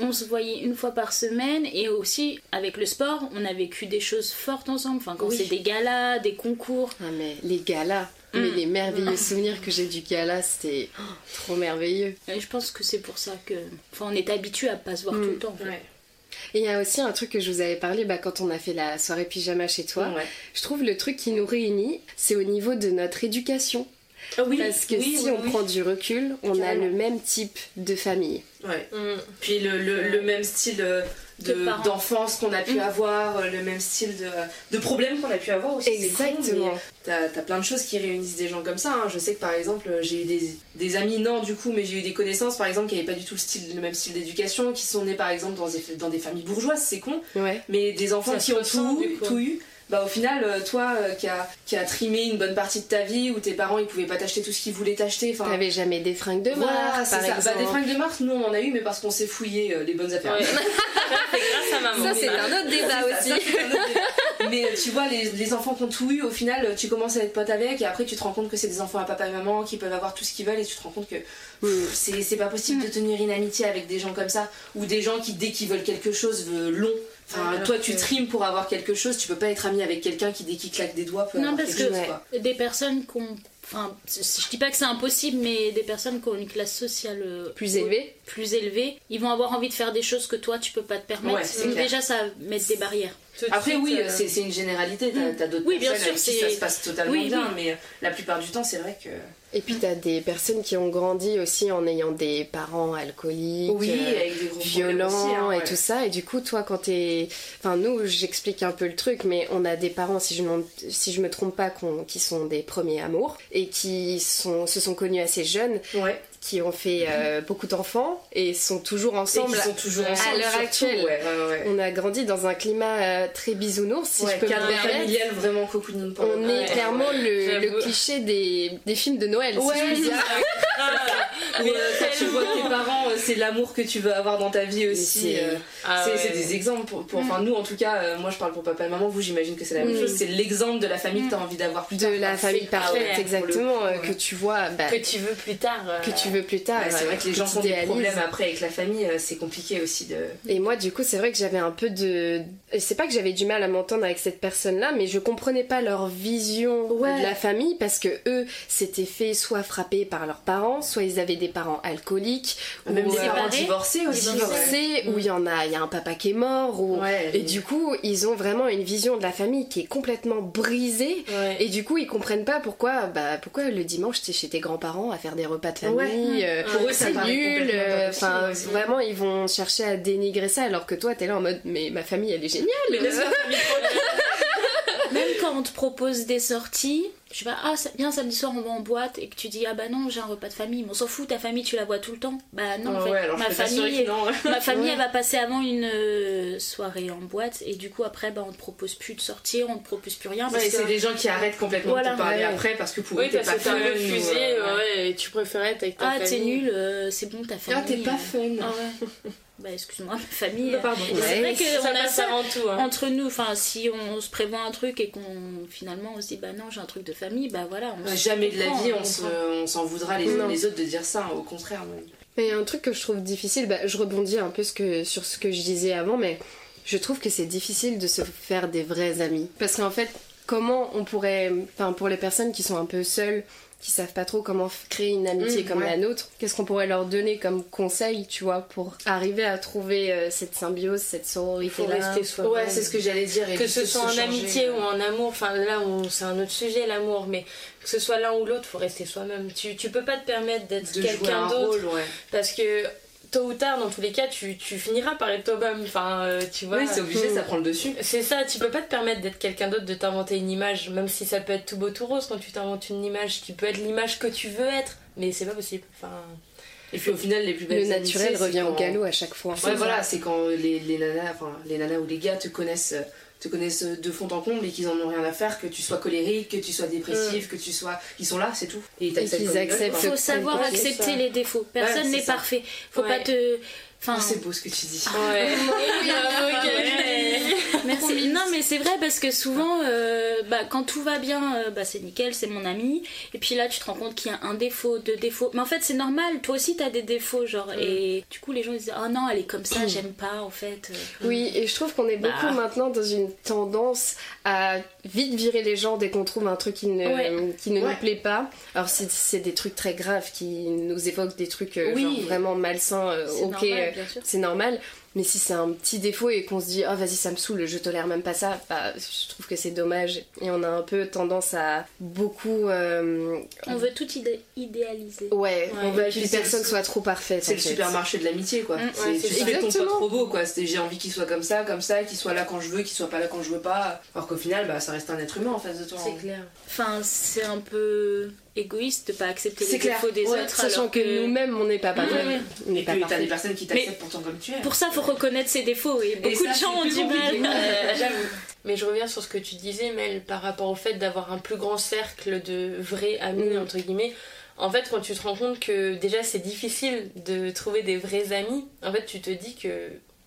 On se voyait une fois par semaine et aussi avec le sport on a vécu des choses fortes ensemble. Enfin quand Oui. c'est des galas, des concours. Ah, mais les galas, mais Mm. les merveilleux [laughs] souvenirs que j'ai du gala, c'était oh, trop merveilleux. Et je pense que c'est pour ça que. Enfin on est habitué à pas se voir Mm. tout le temps. en fait. ouais. Et il y a aussi un truc que je vous avais parlé bah, quand on a fait la soirée pyjama chez toi. Ouais. Je trouve le truc qui nous réunit, c'est au niveau de notre éducation. Ah oui Parce que oui, si oui, on oui. prend du recul, on a le même type de famille. Ouais. Mm. Puis le, le, le même style euh, de- d'enfance qu'on a pu Mm. avoir, euh, le même style de, de problèmes qu'on a pu avoir aussi. Exactement. T'as t'as plein de choses qui réunissent des gens comme ça. hein. Je sais que par exemple, euh, j'ai eu des, des amis, non du coup, mais j'ai eu des connaissances par exemple qui n'avaient pas du tout le, style, le même style d'éducation, qui sont nés par exemple dans des, dans des familles bourgeoises, c'est con, Ouais. mais des enfants Ça qui ont tout, tout eu. Bah au final, euh, toi euh, qui a, qui a trimé une bonne partie de ta vie, où tes parents ils pouvaient pas t'acheter tout ce qu'ils voulaient t'acheter, enfin T'avais jamais des fringues de marque, c'est par ça. Bah, des fringues de marque, nous on en a eu, mais parce qu'on s'est fouillé euh, les bonnes affaires. Ouais. [laughs] c'est grâce à maman. Ça, c'est un autre débat ça, aussi. ça, c'est un autre débat. Mais tu vois, les, les enfants qui ont tout eu, au final, tu commences à être pote avec, et après tu te rends compte que c'est des enfants à papa et maman qui peuvent avoir tout ce qu'ils veulent, et tu te rends compte que pff, c'est c'est pas possible de tenir une amitié avec des gens comme ça, ou des gens qui, dès qu'ils veulent quelque chose, veulent long. Enfin, toi, tu trimes pour avoir quelque chose, tu peux pas être ami avec quelqu'un qui, dès qu'il claque des doigts, peut Non, avoir parce quelque que- chose, ouais. quoi. Des personnes qui ont. Enfin, je dis pas que c'est impossible, mais des personnes qui ont une classe sociale euh, Plus élevé. plus élevée, ils vont avoir envie de faire des choses que toi tu peux pas te permettre. Ouais, Donc clair. déjà ça met des barrières. Tout Après, suite, oui, euh, c'est c'est une généralité, t'as Mm. t'as d'autres Oui, bien personnes avec qui ça se passe totalement Oui, bien, oui. mais la plupart du temps, c'est vrai que. Et puis t'as des personnes qui ont grandi aussi en ayant des parents alcooliques. Oui, euh, avec des gros problèmes violents aussi, hein, et tout ça et du coup toi quand t'es enfin nous j'explique un peu le truc mais on a des parents si je me, si je me trompe pas qui sont des premiers amours et qui sont se sont connus assez jeunes Ouais. Qui ont fait euh, beaucoup d'enfants et sont toujours ensemble sont toujours à ensemble. l'heure surtout, actuelle. Ouais, ouais, ouais. on a grandi dans un climat euh, très bisounours si Ouais, je peux me cadre permettre familial vraiment on est clairement le, cliché des, des films de Noël Ouais, si je puis c'est dire ça. [laughs] Ou, euh, quand tu vois tes parents, euh, c'est l'amour que tu veux avoir dans ta vie aussi. c'est- euh, ah c'est des exemples pour, pour- enfin nous en tout cas euh, moi je parle pour papa et maman vous j'imagine que c'est la même Mm. chose c'est l'exemple de la famille que t'as envie d'avoir plus tard de la famille c'est parfaite exactement euh, que tu vois bah, Que tu veux plus tard. euh, que tu plus tard Ouais, c'est vrai que les gens ont des problèmes après avec la famille euh, c'est compliqué aussi de Et moi, du coup, c'est vrai que j'avais un peu de. C'est pas que j'avais du mal à m'entendre avec cette personne-là, mais je comprenais pas leur vision Ouais. de la famille parce que eux s'étaient fait soit frapper par leurs parents, soit ils avaient des parents alcooliques, même ou des euh, parents divorcés aussi divorcés. divorcés, où il y en a, il y a un papa qui est mort, ou. Ouais, Et du coup, ils ont vraiment une vision de la famille qui est complètement brisée. Ouais. Et du coup, ils comprennent pas pourquoi, bah, pourquoi le dimanche t'es chez tes grands-parents à faire des repas de famille. Euh, Pour eux, c'est nul. euh, Enfin, vraiment, ils vont chercher à dénigrer ça, alors que toi, t'es là en mode, mais ma famille, elle est géniale. mais [laughs] laisse la famille tranquille. Même quand on te propose des sorties, je pas, ah ça- viens samedi soir on va en boîte et que tu dis ah bah non j'ai un repas de famille, mais on s'en fout ta famille tu la vois tout le temps. Bah non en Ah fait ouais, alors je ma famille que non. ma famille Ouais. [laughs] elle va passer avant une euh, soirée en boîte et du coup après bah on te propose plus de sortir, on te propose plus rien parce Ouais, que c'est des gens qui arrêtent complètement Voilà. de te parler Ouais. après parce que pour eux t'es pas fun, refusé, ou, euh, ouais, et tu préférais être avec ta ah t'es famille. nul, euh, c'est bon ta famille. Ah t'es pas euh, fun. Ah ouais. [laughs] bah excuse-moi ma famille. Euh, c'est vrai que Ça on a passe ça avant tout. Hein. entre nous, enfin si on se prévoit un truc et qu'on finalement on se dit bah non j'ai un truc de famille, bah voilà. On Ouais, se Jamais de la vie on se- s'en voudra les uns les autres de dire ça, hein, au contraire. Mais un truc que je trouve difficile, bah, je rebondis un peu ce que, sur ce que je disais avant, mais je trouve que c'est difficile de se faire des vrais amis. Parce qu'en fait, comment on pourrait, enfin pour les personnes qui sont un peu seules, qui savent pas trop comment créer une amitié Mmh, comme ouais. la nôtre, qu'est-ce qu'on pourrait leur donner comme conseil, tu vois, pour arriver à trouver euh, cette symbiose, cette sororité faut rester soi-même. Ouais, c'est ce que j'allais dire. que ce soit en changer, amitié euh. ou en amour, enfin là on- c'est un autre sujet l'amour, mais que ce soit l'un ou l'autre, faut rester soi-même. Tu, tu peux pas te permettre d'être de jouer quelqu'un un d'autre rôle, ouais. parce que tôt ou tard, dans tous les cas, tu, tu finiras par être toi-même. Enfin, euh, tu vois. Oui, c'est obligé, ça prend le dessus. C'est ça, tu peux pas te permettre d'être quelqu'un d'autre, de t'inventer une image, même si ça peut être tout beau tout rose quand tu t'inventes une image, tu peux être l'image que tu veux être, mais c'est pas possible. Enfin, Et puis au final, les plus belles Le naturel amitiés, revient au quand- galop à chaque fois. Ouais, voilà, c'est quand les, les nanas, enfin les nanas ou les gars te connaissent, te connaissent de fond en comble et qu'ils en ont rien à faire, que tu sois colérique, que tu sois dépressif, que tu sois, ils sont là, c'est tout. Et, ils acceptent quoi. Faut savoir accepter ça. les défauts. Personne Ouais, n'est parfait. Faut Ouais. pas te. Enfin, Ah, c'est beau ce que tu dis. ouais. [laughs] [laughs] Merci. Non, mais c'est vrai parce que souvent, euh, bah, quand tout va bien, euh, bah, c'est nickel, c'est mon ami. Et puis là, tu te rends compte qu'il y a un défaut, deux défauts. Mais en fait, c'est normal. Toi aussi, t'as des défauts, genre. Et du coup, les gens ils disent, oh non, elle est comme ça, j'aime pas, en fait. Oui, et je trouve qu'on est beaucoup Bah. maintenant dans une tendance à vite virer les gens dès qu'on trouve un truc qui ne, Ouais. qui ne Ouais. nous plaît pas. Alors c'est, c'est des trucs très graves qui nous évoquent des trucs euh, Oui. genre vraiment malsains, euh, ok, euh, c'est normal. Mais si c'est un petit défaut et qu'on se dit, oh vas-y, ça me saoule, je tolère même pas ça, bah, je trouve que c'est dommage. Et on a un peu tendance à beaucoup. euh, On veut tout idé- idéaliser. Ouais, on veut que les personnes soient trop parfaites. C'est le fait. supermarché de l'amitié quoi. Mm, C'est- ouais, tu c'est fais ton pote exactement. robot quoi. C'est j'ai envie qu'il soit comme ça, comme ça, qu'il soit là quand je veux, qu'il soit pas là quand je veux pas. Alors qu'au final, bah ça reste un être humain en face de toi. C'est clair. Enfin, c'est un peu égoïste de pas accepter C'est les clair. défauts des Ouais, autres. sachant alors que, nous-mêmes, on n'est pas parfaits. ouais. On n'est Et pas puis t'as des personnes qui t'acceptent pourtant comme tu es. Pour ça, faut reconnaître ses défauts. Et beaucoup ça, de gens ont du mal. [laughs] J'avoue. Mais je reviens sur ce que tu disais, Mel, par rapport au fait d'avoir un plus grand cercle de vrais amis, Mm. entre guillemets. En fait, quand tu te rends compte que déjà c'est difficile de trouver des vrais amis, en fait, tu te dis que.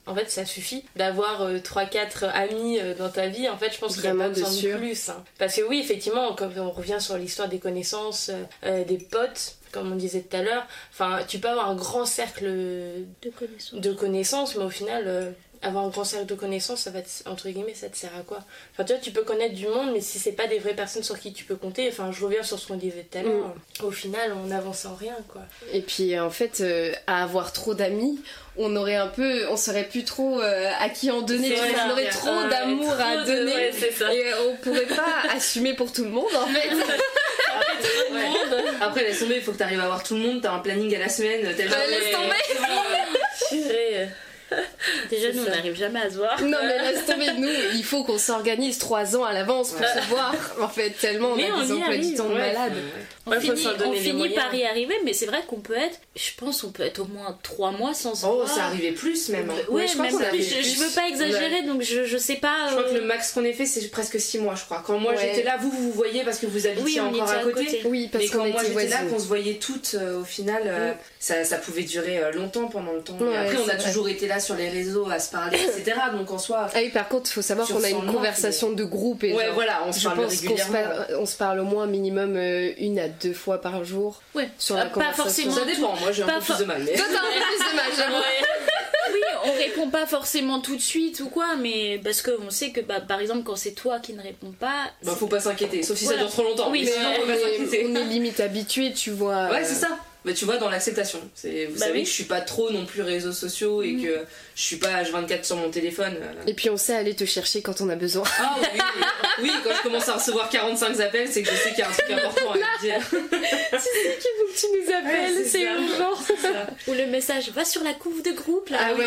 En fait, ça suffit d'avoir 3-4 amis euh, dans ta vie. En fait, je pense qu'il n'y a pas besoin de plus. hein. Parce que oui, effectivement, quand on revient sur l'histoire des connaissances, euh, euh, des potes, comme on disait tout à l'heure, enfin, tu peux avoir un grand cercle De connaissances. de connaissances, mais au final, euh, avoir un grand cercle de connaissances, ça va te- entre guillemets, ça te sert à quoi? Enfin, tu vois, tu peux connaître du monde, mais si c'est pas des vraies personnes sur qui tu peux compter, enfin, je reviens sur ce qu'on disait tout à l'heure, au final, on avance en rien, quoi. Et puis en fait, euh, à avoir trop d'amis, on aurait un peu, on saurait plus trop euh, à qui en donner. C'est tu vois, vrai, on aurait trop ouais, d'amour trop à de- donner. ouais, c'est ça. Et on pourrait pas [laughs] assumer pour tout le monde en fait. Ouais. Après, laisse tomber, il faut que t'arrives à voir tout le monde, t'as un planning à la semaine, t'as le- Ouais, laisse tomber. [laughs] Déjà, nous, on n'arrive jamais à se voir. Non mais laisse tomber, nous, il faut qu'on s'organise trois ans à l'avance pour se voir. [laughs] En fait, tellement on Mais a on des emplois du temps de ouais. malade. On Ouais, finit, on finit par y arriver, mais c'est vrai qu'on peut être, je pense, on peut être au moins trois mois sans se Oh, voir. ça arrivait plus même. hein. Ouais, je crois même qu'on a plus. fait Je, je veux pas exagérer, donc je, je sais pas. Je crois que euh, le max qu'on ait fait, c'est presque 6 mois, je crois. Quand moi Ouais. j'étais là, vous, vous vous voyez parce que vous habitiez Oui, encore à côté. côté. Oui, parce Mais qu'on quand moi j'étais là, qu'on se voyait toutes, euh, au final, euh, ça, ça pouvait durer longtemps pendant le temps. Ouais, après, on a toujours été là sur les réseaux à se parler, etc. [coughs] Donc en soi, Ah oui, par contre, il faut savoir qu'on a 100 une conversation de groupe et ouais, genre, voilà, on se je parle pense qu'on se, régulièrement. parle, on se parle au moins minimum euh, une à deux fois par jour. Ouais. Sur la Euh, pas conversation. forcément. Ça dépend, moi j'ai un peu plus de mal. Mais... Toi, t'as un peu plus de mal, j'avoue. [laughs] Oui, on répond pas forcément tout de suite ou quoi, mais parce qu'on sait que, bah, par exemple, quand c'est toi qui ne réponds pas. Bah, faut pas s'inquiéter, sauf si ça dure trop longtemps. Oui, mais mais sinon, on, s'inquiéter. est, on est limite habitué, tu vois. Ouais, euh, c'est ça. Mais tu vois, dans l'acceptation. C'est, vous Bah savez oui. que je suis pas trop non plus réseaux sociaux et que je suis pas H24 sur mon téléphone. euh. Et puis on sait aller te chercher quand on a besoin. Ah oui, oui, oui, [laughs] quand je commence à recevoir 45 appels, c'est que je sais qu'il y a un truc important à me dire. [laughs] tu nous appelles, Ouais, c'est urgent. Ou le message, va sur la couve de groupe là. Ah ouais.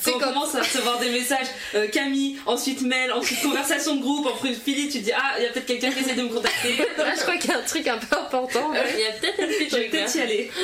C'est [laughs] quand on commence à recevoir des messages, euh, Camille, ensuite mail, ensuite conversation de groupe, après Philippe, tu te dis ah, il y a peut-être quelqu'un qui essaie de me contacter. Là, je crois qu'il y a un truc un peu important. Il y a peut-être un petit Je vais truc. peut-être y aller. [laughs]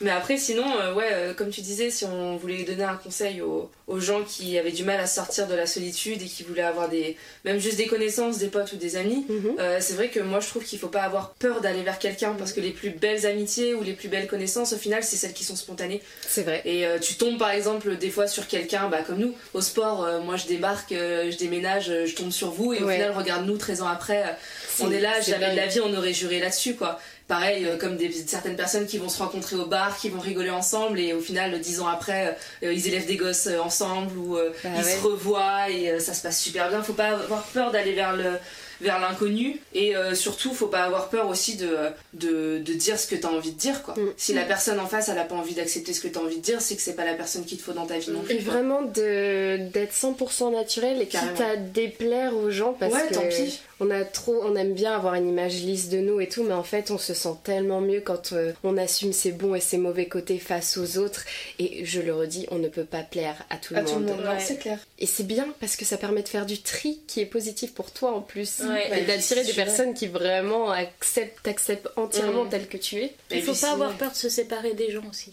Mais après, sinon, euh, ouais, euh, comme tu disais, si on voulait donner un conseil aux, aux gens qui avaient du mal à sortir de la solitude et qui voulaient avoir des, même juste des connaissances, des potes ou des amis, Mhm. euh, c'est vrai que moi je trouve qu'il faut pas avoir peur d'aller vers quelqu'un parce que les plus belles amitiés ou les plus belles connaissances, au final, c'est celles qui sont spontanées. C'est vrai. Et tu tombes par exemple des fois sur quelqu'un, bah, comme nous, au sport, moi je débarque, je déménage, je tombe sur vous et au Ouais. final, regarde-nous 13 ans après, on est là, c'est jamais de la vie on aurait juré là-dessus quoi. Pareil, euh, comme des, certaines personnes qui vont se rencontrer au bar, qui vont rigoler ensemble et au final, dix ans après, euh, ils élèvent des gosses euh, ensemble ou euh, Bah ils ouais. se revoient et euh, ça se passe super bien. Faut pas avoir peur d'aller vers le vers l'inconnu. Et euh, surtout, faut pas avoir peur aussi de, de, de dire ce que t'as envie de dire, quoi. Mm. Si la personne en face, elle a pas envie d'accepter ce que t'as envie de dire, c'est que c'est pas la personne qu'il te faut dans ta vie non plus. Et quoi. vraiment d'être 100% naturel et quitte Carrément. à déplaire aux gens parce Ouais, que tant pis. On a trop on aime bien avoir une image lisse de nous et tout mais en fait on se sent tellement mieux quand euh, on assume ses bons et ses mauvais côtés face aux autres et je le redis on ne peut pas plaire à tout le tout monde. monde, non, Ouais. c'est clair. Et c'est bien parce que ça permet de faire du tri qui est positif pour toi en plus Ouais. et d'attirer des personnes qui vraiment acceptent t'acceptent entièrement Mm. tel que tu es. Il faut pas avoir peur de se séparer des gens aussi.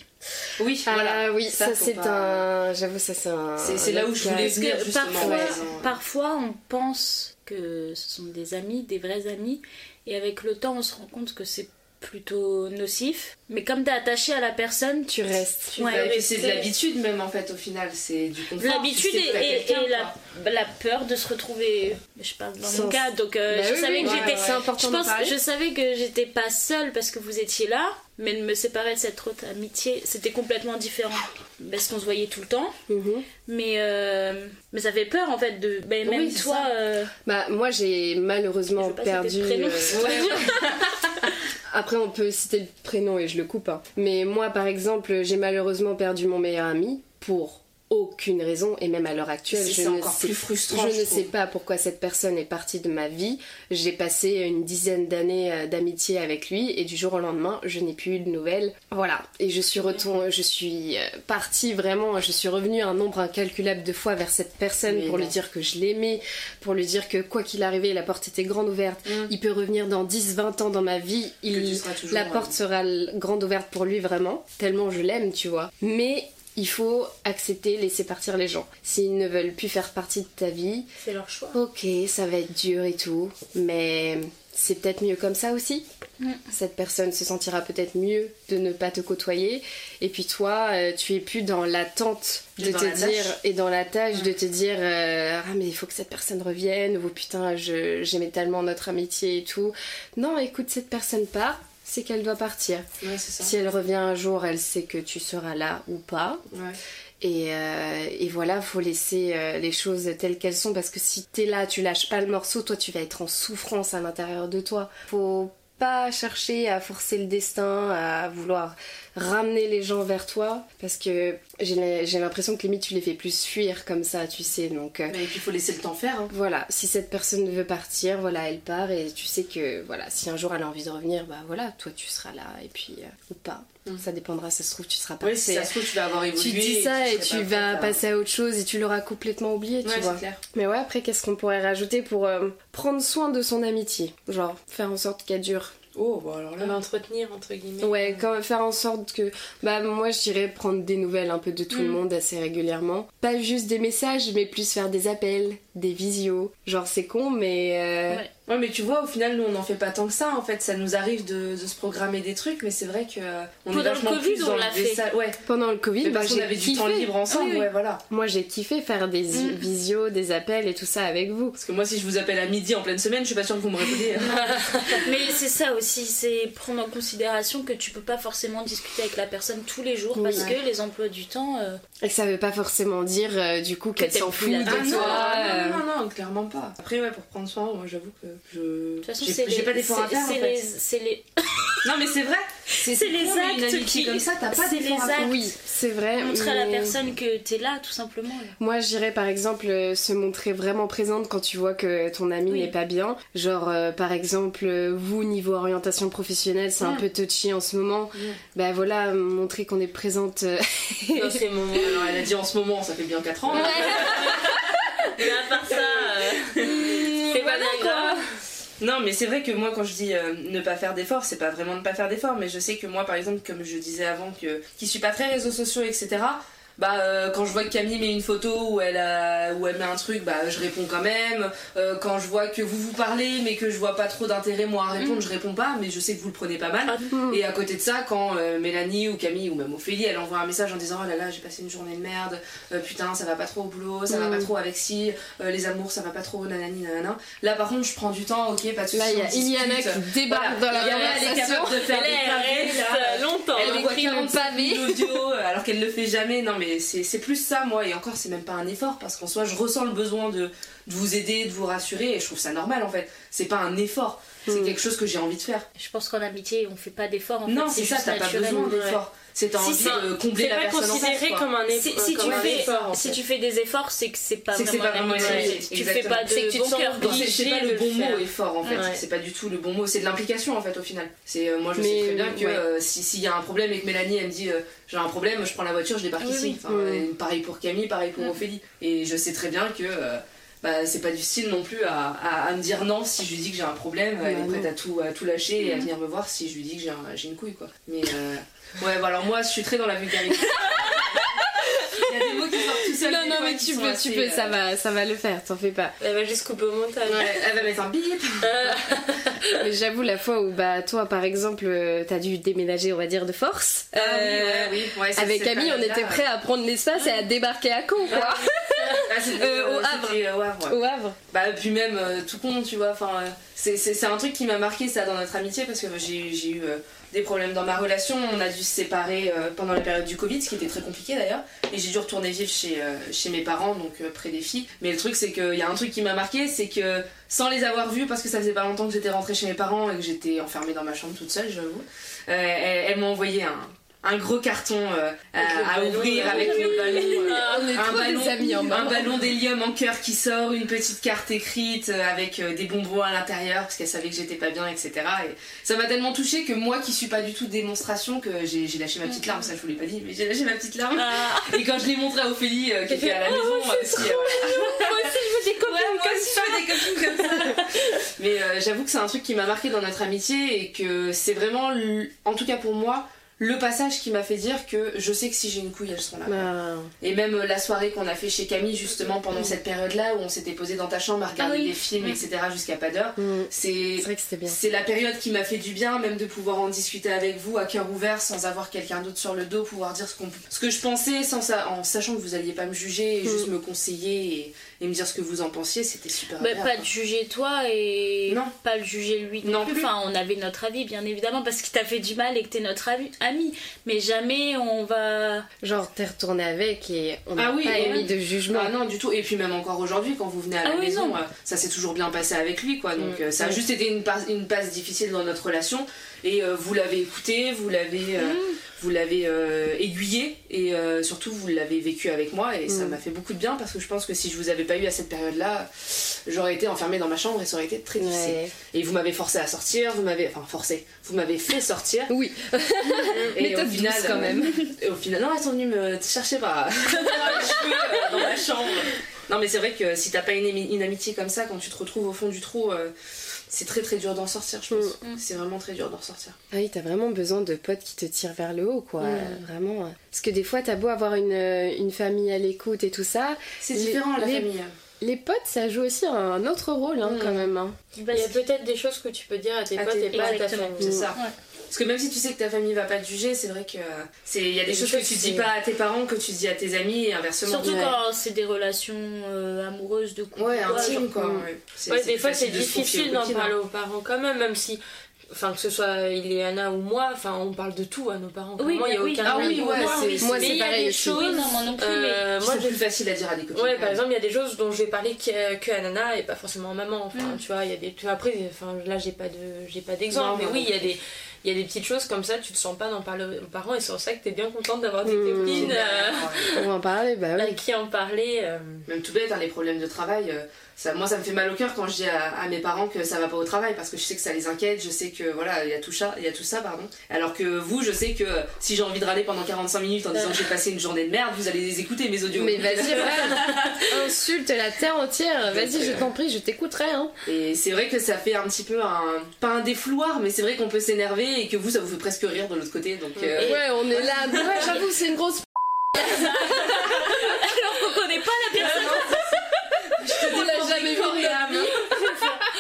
Oui, Ah voilà. oui, ça, c'est pas- un j'avoue ça c'est un C'est- là où je voulais venir, que parfois, parfois, on pense que ce sont des amis, des vrais amis, et avec le temps, on se rend compte que c'est plutôt nocif. Mais comme t'es attaché à la personne, tu restes. Ouais, mais c'est de l'habitude même en fait au final, c'est du confort. L'habitude Tu sais et, la, peur de se retrouver. Je parle dans Sans- mon cas, donc euh, Bah je oui, savais oui, que ouais, j'étais. ouais. C'est important Je, pense, parler. je savais que j'étais pas seule parce que vous étiez là, mais de me séparer de cette autre amitié, c'était complètement différent. Parce qu'on se voyait tout le temps, Mhm. mais, euh, mais ça fait peur en fait de. Ben, même Oui, toi. euh, Bah moi j'ai malheureusement perdu. prénom. euh, [laughs] Après on peut citer le prénom et je le coupe. hein. Mais moi par exemple j'ai malheureusement perdu mon meilleur ami pour aucune raison et même à l'heure actuelle C'est- je ne encore sais plus frustrant, je je ne sais pas pourquoi cette personne est partie de ma vie. J'ai passé une dizaine d'années euh, d'amitié avec lui et du jour au lendemain je n'ai plus eu de nouvelles. Voilà et je suis retournée, je suis euh, partie vraiment, je suis revenue un nombre incalculable de fois vers cette personne Mais pour lui dire que je l'aimais, pour lui dire que quoi qu'il arrivait la porte était grande ouverte. Mm. Il peut revenir dans 10-20 ans dans ma vie, il, la euh, porte sera grande ouverte pour lui vraiment, tellement je l'aime, tu vois. Mais il faut accepter, laisser partir les gens. S'ils ne veulent plus faire partie de ta vie, C'est leur choix. ok, ça va être dur et tout, mais c'est peut-être mieux comme ça aussi. Mm. Cette personne se sentira peut-être mieux de ne pas te côtoyer. Et puis toi, euh, tu es plus dans l'attente de Et dans te la tâche. dire et dans la tâche de te dire euh, ah mais il faut que cette personne revienne ou putain j'aimais tellement notre amitié et tout. Non, écoute cette personne part, c'est qu'elle doit partir. Ouais, c'est ça. Si elle revient un jour, elle sait que tu seras là ou pas. Ouais. Et, euh, et voilà, faut laisser euh, les choses telles qu'elles sont parce que si t'es là, tu lâches pas le morceau, toi tu vas être en souffrance à l'intérieur de toi. Faut pas chercher à forcer le destin, à vouloir ramener les gens vers toi parce que j'ai l'impression que limite tu les fais plus fuir comme ça, tu sais. Donc euh, Mais et puis il faut laisser le temps faire. hein. voilà, si cette personne veut partir, voilà, elle part et tu sais que voilà, si un jour elle a envie de revenir, bah voilà, toi tu seras là et puis euh, ou pas. Mm. Ça dépendra, ça se trouve tu seras parti. si ça se trouve, tu vas avoir évolué. Tu dis ça et tu pas vas passer à autre chose et tu l'auras complètement oublié, tu Ouais, vois. clair. Mais ouais, après, qu'est-ce qu'on pourrait rajouter pour euh, prendre soin de son amitié? Genre, faire en sorte qu'elle dure. Oh, bon alors là. L'entretenir, entre guillemets. Ouais, quand, faire en sorte que. Bah, moi, je dirais prendre des nouvelles un peu de tout le Mm. monde assez régulièrement. Pas juste des messages, mais plus faire des appels, des visios. Genre, c'est con, mais. euh, Ouais. Ouais, mais tu vois, au final, nous, on n'en fait pas tant que ça. En fait, ça nous arrive de, de se programmer des trucs, mais c'est vrai que on Pendant est le Covid, plus on l'a fait. Ouais, Pendant le Covid, bah, parce qu'on j'ai avait du temps libre ensemble, Ah oui, oui. ouais, voilà. Moi, j'ai kiffé faire des Mm. visios, des appels et tout ça avec vous. Parce que moi, si je vous appelle à midi en pleine semaine, je suis pas sûre que vous me répondez. [laughs] [laughs] Mais c'est ça aussi, c'est prendre en considération que tu peux pas forcément discuter avec la personne tous les jours parce Ouais. que les emplois du temps. euh, Et que ça veut pas forcément dire, euh, du coup, qu'elle s'en fout de Ah personne. non, toi. non, euh, non, non, non, clairement pas. Après, ouais, pour prendre soin, moi, j'avoue que je. De toute façon, j'ai- c'est pas d'effort à c'est- faire. en c'est fait. les, c'est les, [laughs] Non, mais c'est vrai. [laughs] C'est c'est les mais actes qui- comme ça, t'as pas c'est d'effort les à faire. actes. Oui, c'est vrai. montrer à la mais- personne que t'es là, tout simplement. là. Moi, je dirais par exemple euh, se montrer vraiment présente quand tu vois que ton ami Oui. n'est pas bien. Genre, euh, par exemple, euh, vous, niveau orientation professionnelle, c'est un Ouais. peu touchy en ce moment. Ouais. Bah voilà, montrer qu'on est présente. euh, [laughs] Dans ces moments. Alors, elle a dit en ce moment, ça fait bien 4 ans. hein. Mais à part ça, c'est bien grave. Non, mais c'est vrai que moi, quand je dis euh, ne pas faire d'efforts, c'est pas vraiment ne pas faire d'efforts, mais je sais que moi, par exemple, comme je disais avant, que qui suis pas très réseaux sociaux, etc. Bah, euh, quand je vois que Camille met une photo où elle, a, où elle met un truc, bah, je réponds quand même. Euh, quand je vois que vous vous parlez, mais que je vois pas trop d'intérêt moi à répondre, je réponds pas, mais je sais que vous le prenez pas mal. Mm. Et à côté de ça, quand euh, Mélanie ou Camille ou même Ophélie, elle envoie un message en disant Oh là là, j'ai passé une journée de merde, euh, putain, ça va pas trop au boulot, ça va Mm. pas trop avec si, euh, les amours, ça va pas trop, nanani, nanana. Là, par contre, je prends du temps, ok, pas de soucis. Là, il y a. Iliana qui débarque Voilà. dans la Iliana, elle est conversation. capable de faire des pavés, là. longtemps. Elle Elle écrit le 45 pavé. 000 audios, euh, alors qu'elle le fait jamais. Non, mais mais c'est c'est plus ça, moi, et encore, c'est même pas un effort, parce qu'en soi, je ressens le besoin de, de vous aider, de vous rassurer, et je trouve ça normal, en fait. C'est pas un effort, c'est Mm. quelque chose que j'ai envie de faire. Je pense qu'en amitié, on fait pas d'efforts. En non, fait, c'est ça, t'as pas besoin d'effort. C'est Si, envie c'est- de combler la pas personne en face, considéré comme un Si, effort. si comme tu un fais, effort, en si fait. tu fais des efforts, c'est que c'est pas vraiment pas vraiment une amitié. amitié, Tu fais pas de C'est que tu te bon cœur. C'est- pas de le le bon mot faire. effort en fait, Ouais. c'est pas du tout le bon mot, c'est de l'implication en fait au final. C'est euh, moi je Mais, sais très bien que ouais. euh, si s'il y a un problème et que Mélanie elle me dit euh, j'ai un problème, je prends la voiture, je débarque ici. pareil pour Camille, pareil pour Mm. Ophélie. Et je sais très bien que euh, bah, c'est pas du style non plus à, à- à me dire non si je lui dis que j'ai un problème, elle Bah est prête non. à tout, à tout lâcher et à venir me voir si je lui dis que j'ai un- j'ai une couille quoi. Mais euh, ouais, bah, alors moi je suis très dans la vulgarité. [laughs] Mots qui sortent tout. Non, non, mais tu peux, assez, tu peux, euh, ça va, ça va le faire, t'en fais pas. Elle va juste couper au montage. ouais, elle va mettre un bip. [laughs] Mais j'avoue, la fois où, bah, toi, par exemple, euh, t'as dû déménager, on va dire, de force. Ah oui, euh, ouais, oui, ouais, ça, Avec Camille, on était prêts à prendre l'espace et à débarquer à Caen, quoi. Ah, c'était, [laughs] Euh, au Havre. euh, au Havre, ouais. Au Havre. Bah, puis même euh, tout con, tu vois. Enfin, euh, c'est- un truc qui m'a marqué ça dans notre amitié parce que j'ai eu- j'ai eu euh, des problèmes dans ma relation. On a dû se séparer euh, pendant la période du Covid, ce qui était très compliqué d'ailleurs. Et j'ai dû retourner vivre chez, euh, mes parents, donc euh, près des filles. Mais le truc, c'est qu'il y a un truc qui m'a marqué, c'est que sans les avoir vus, parce que ça faisait pas longtemps que j'étais rentrée chez mes parents et que j'étais enfermée dans ma chambre toute seule, j'avoue, euh, elle, elle m'a envoyé un. Un gros carton euh, à, ballon, ouvrir avec le ballon. euh, un ballon, amis un d'hélium en cœur qui sort, une petite carte écrite euh, avec euh, des bonbons à l'intérieur parce qu'elle savait que j'étais pas bien, etc. Et ça m'a tellement touché que moi qui suis pas du tout démonstration que j'ai lâché ma petite larme, ça je vous l'ai pas dit, mais j'ai lâché ma petite larme. Ah, Et quand je l'ai montré à Ophélie euh, qui était à la maison, euh, parce que, euh, moi aussi, je veux des copines Ouais, moi comme aussi, ça. je fais des copines comme ça. Mais euh, j'avoue que c'est un truc qui m'a marqué dans notre amitié et que c'est vraiment, en tout cas pour moi, le passage qui m'a fait dire que je sais que si j'ai une couille, elles seront là. Bah, Et même euh, la soirée qu'on a fait chez Camille, justement, pendant cette période-là où on s'était posé dans ta chambre à regarder Ah oui. des films, Mm. etc., jusqu'à pas d'heure, mm, c'est. c'est vrai que c'était bien. C'est la période qui m'a fait du bien, même de pouvoir en discuter avec vous à cœur ouvert, sans avoir quelqu'un d'autre sur le dos, pouvoir dire ce, qu'on- ce que je pensais, sans sa- en sachant que vous alliez pas me juger et Mm. juste me conseiller et, et me dire ce que vous en pensiez, c'était super Bah, agréable, pas de juger toi et Non. pas le juger lui non, Non plus. plus. Enfin, on avait notre avis, bien évidemment, parce qu'il t'a fait du mal et que t'es notre ami. Mais jamais on va. Genre, t'es retourné avec et on n'a Ah oui, pas ouais. émis de jugement. Ah non, du tout. Et puis même encore aujourd'hui, quand vous venez à la Ah oui, maison, non. euh, ça s'est toujours bien passé avec lui, quoi. Donc Mm. euh, ça a Ouais. juste été une passe, une passe difficile dans notre relation. Et euh, vous l'avez écouté, vous l'avez, euh, vous l'avez euh, aiguillé et euh, surtout vous l'avez vécu avec moi. Et ça Mm. m'a fait beaucoup de bien parce que je pense que si je vous avais pas eu à cette période-là, j'aurais été enfermée dans ma chambre et ça aurait été très difficile. Ouais. Et vous m'avez forcé à sortir, vous m'avez, enfin forcé, vous m'avez fait sortir. Oui, [laughs] Et Méthode au final, douce, quand même. Et au final, non, elles sont venues me chercher par [laughs] dans les cheveux, dans ma chambre. Non, mais c'est vrai que si t'as pas une, ami- une amitié comme ça, quand tu te retrouves au fond du trou, euh, c'est très très dur d'en sortir, je pense. Mm. C'est vraiment très dur d'en sortir. Ah oui, t'as vraiment besoin de potes qui te tirent vers le haut, quoi. Mm. Euh, Vraiment. Parce que des fois, t'as beau avoir une, euh, une famille à l'écoute et tout ça, C'est différent, la les- famille. les potes, ça joue aussi un autre rôle, hein, Mm. quand même. hein. Il y a peut-être des choses que tu peux dire à tes À potes tes- et pas à ta famille. C'est ça. Ouais. Parce que même si tu sais que ta famille va pas te juger, c'est vrai que euh, c'est il y a des choses que tu dis pas à tes parents que tu dis à tes amis et inversement. Surtout Ouais. quand c'est des relations euh, amoureuses de couple. Ouais, quoi, intime genre, quoi. Mm. ouais. C'est- Ouais, c'est des fois c'est difficile d'en parler aux parents quand même, même si. Enfin, que ce soit Ileana ou moi, enfin, on parle de tout à nos parents. Oui, Moi, il n'y a oui. aucun Ah oui, ouais, Moi, c'est- oui. moi, Mais c'est il y a pareil des choses. Oui, non, moi non plus, euh, moi, je plus facile à dire à des copines. Ouais, par exemple, il y a des choses dont je vais parler que, que à Nana et pas forcément à maman. Enfin, Mm. tu vois, il y a des. après, enfin, là, j'ai pas de, j'ai pas d'exemple, Non, mais non, oui, il y a des. Il y a des petites choses comme ça, tu te sens pas d'en parler aux parents et c'est pour ça que t'es bien contente d'avoir des Mm. copines Ouais, euh. On va en parler, bah à oui. qui en parler. euh. Même tout bête, hein, les problèmes de travail, euh, ça, moi ça me fait mal au cœur quand je dis à, à mes parents que ça va pas au travail parce que je sais que ça les inquiète, je sais que voilà, il y a tout ça, il y a tout ça, pardon. Alors que vous, je sais que si j'ai envie de râler pendant 45 minutes en disant que j'ai passé une journée de merde, vous allez les écouter mes audios. Mais vas-y, [laughs] insulte la terre entière. Vas-y, je t'en prie, je t'écouterai. Hein. Et c'est vrai que ça fait un petit peu un. pas un défouloir, mais c'est vrai qu'on peut s'énerver et que vous, ça vous fait presque rire de l'autre côté. Donc. euh, Ouais, on est là. Ouais, j'avoue, c'est une grosse. [laughs] Alors qu'on connaît pas la personne. On l'a jamais vu de notre vie.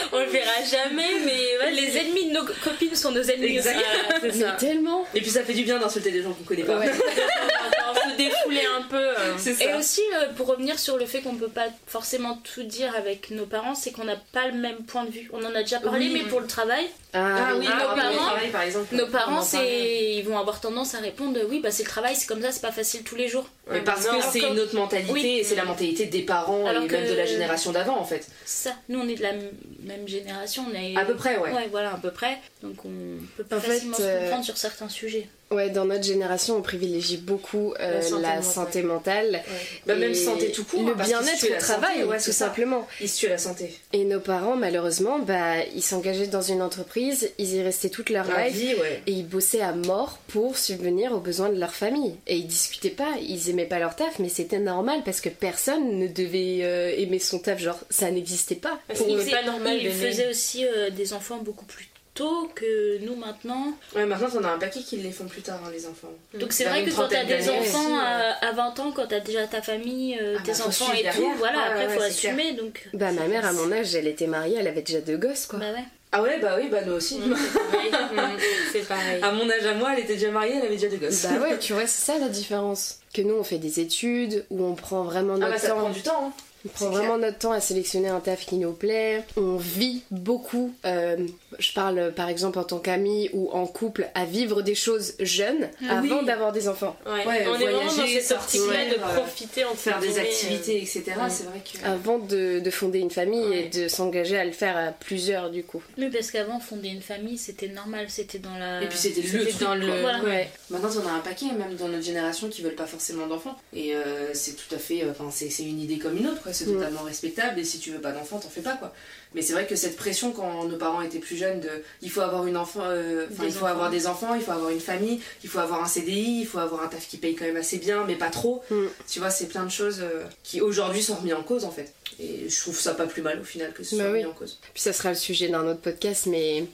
[laughs] On le verra jamais, mais ouais, Les ennemis de nos copines sont nos ennemis. Exact. aussi. [laughs] c'est Mais ça. tellement. Et puis ça fait du bien d'insulter des gens qu'on connaît pas. Ouais. [laughs] se défouler un peu. euh. [laughs] Et aussi, euh, pour revenir sur le fait qu'on peut pas forcément tout dire avec nos parents, c'est qu'on n'a pas le même point de vue. On en a déjà parlé, Oui. mais pour le travail, Ah oui, nos parents- travail, par exemple. nos parents, c'est, ils vont avoir tendance à répondre, oui, bah c'est le travail, c'est comme ça, c'est pas facile tous les jours. Mais parce non, que c'est une autre mentalité Oui. et c'est la mentalité des parents Alors et que- même de la génération d'avant en fait. Ça. Nous, on est de la même génération, on est À peu près, ouais. Ouais, voilà, à peu près. Donc on peut pas En fait, facilement se euh, comprendre sur certains sujets. Ouais, dans notre génération, on privilégie beaucoup euh, La santé la mentale. santé mentale. Bah, même santé tout court, Le hein, bien-être au travail, santé, ouais, tout ça. simplement. Ils se tuent la santé. Et nos parents, malheureusement, bah, ils s'engageaient dans une entreprise, ils y restaient toute leur La life. vie, ouais. Et ils bossaient à mort pour subvenir aux besoins de leur famille. Et ils discutaient pas, ils aimaient pas leur taf, mais c'était normal parce que personne ne devait euh, aimer son taf. Genre, ça n'existait pas. Parce Pour pas normal Ils d'aimer. faisaient aussi euh, des enfants beaucoup plus tôt que nous maintenant. Ouais, maintenant t'en as un paquet qui les font plus tard, hein, les enfants. Donc c'est vrai que quand t'as des enfants aussi, à, à 20 ans, quand t'as déjà ta famille, euh, Ah tes bah, enfants et tout, voilà, Ouais, après ouais, faut assumer. Donc, Bah, ma mère, à mon âge, elle était mariée, elle avait déjà deux gosses, quoi. bah ouais. Ah ouais, bah oui, bah nous aussi. [laughs] C'est pareil. À mon âge à moi, elle était déjà mariée, elle avait déjà des gosses. Bah ouais, [laughs] tu vois, c'est ça la différence. Que nous, on fait des études, où on prend vraiment Ah notre bah ça temps. prend du temps. Hein. On prend vraiment notre temps à sélectionner un taf qui nous plaît. On vit beaucoup. euh, je parle euh, par exemple en tant qu'ami ou en couple à vivre des choses jeunes Ah avant oui. d'avoir des enfants. Ouais, Ouais, on est vraiment dans voyager, cette optique-là de sortir, euh, profiter, entre Faire des activités, etc. ouais. C'est vrai que. Avant de, de fonder une famille Ouais. et de s'engager à le faire à plusieurs du coup. Oui, parce qu'avant, fonder une famille, c'était normal, c'était dans la. Et puis c'était le truc, dans le. Voilà. Ouais. Maintenant, on a un paquet, même dans notre génération, qui veulent pas forcément d'enfants. Et euh, c'est tout à fait. Enfin, c'est c'est une idée comme une autre, quoi. C'est totalement respectable. Et si tu veux pas d'enfant, t'en fais pas, quoi. Mais c'est vrai que cette pression, quand nos parents étaient plus jeunes, de il faut avoir une enfant, euh, Des il faut enfants. avoir des enfants, il faut avoir une famille, il faut avoir un CDI, il faut avoir un taf qui paye quand même assez bien, mais pas trop. Mm. Tu vois, c'est plein de choses euh, qui aujourd'hui sont remis en cause, en fait. Et je trouve ça pas plus mal au final que ce Bah soit oui. remis en cause. Puis ça sera le sujet d'un autre podcast, mais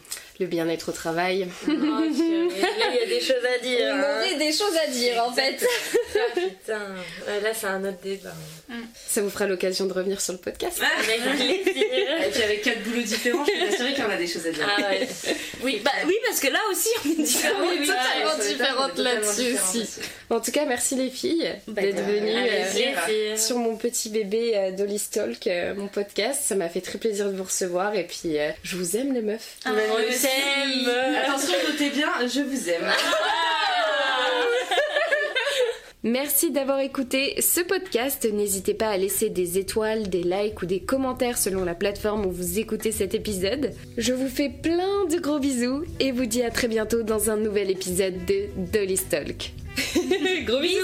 le bien-être au travail. Oh, là, il y a des choses à dire. hein. des choses à dire en fait. Ah, putain. Là, c'est un autre débat. Ça vous fera l'occasion de revenir sur le podcast. Avec [laughs] plaisir. Et puis avec quatre boulots différents, je peux t'assurer qu'il y en a des choses à dire. Ah ouais. Oui, bah oui, parce que là aussi, on est différents. oui, oui. totalement Ouais, différentes là-dessus différentes aussi. En tout cas, merci les filles Bah, d'être venues. Avec euh, sur mon petit bébé euh, Dolly Stalk, euh, mon podcast. Ça m'a fait très plaisir de vous recevoir et puis euh, je vous aime les meufs. Ah, on. T'aime. Attention, notez bien, je vous aime. Merci d'avoir écouté ce podcast. N'hésitez pas à laisser des étoiles, des likes ou des commentaires selon la plateforme où vous écoutez cet épisode. Je vous fais plein de gros bisous et vous dis à très bientôt dans un nouvel épisode de Dolly Stalk. gros bisous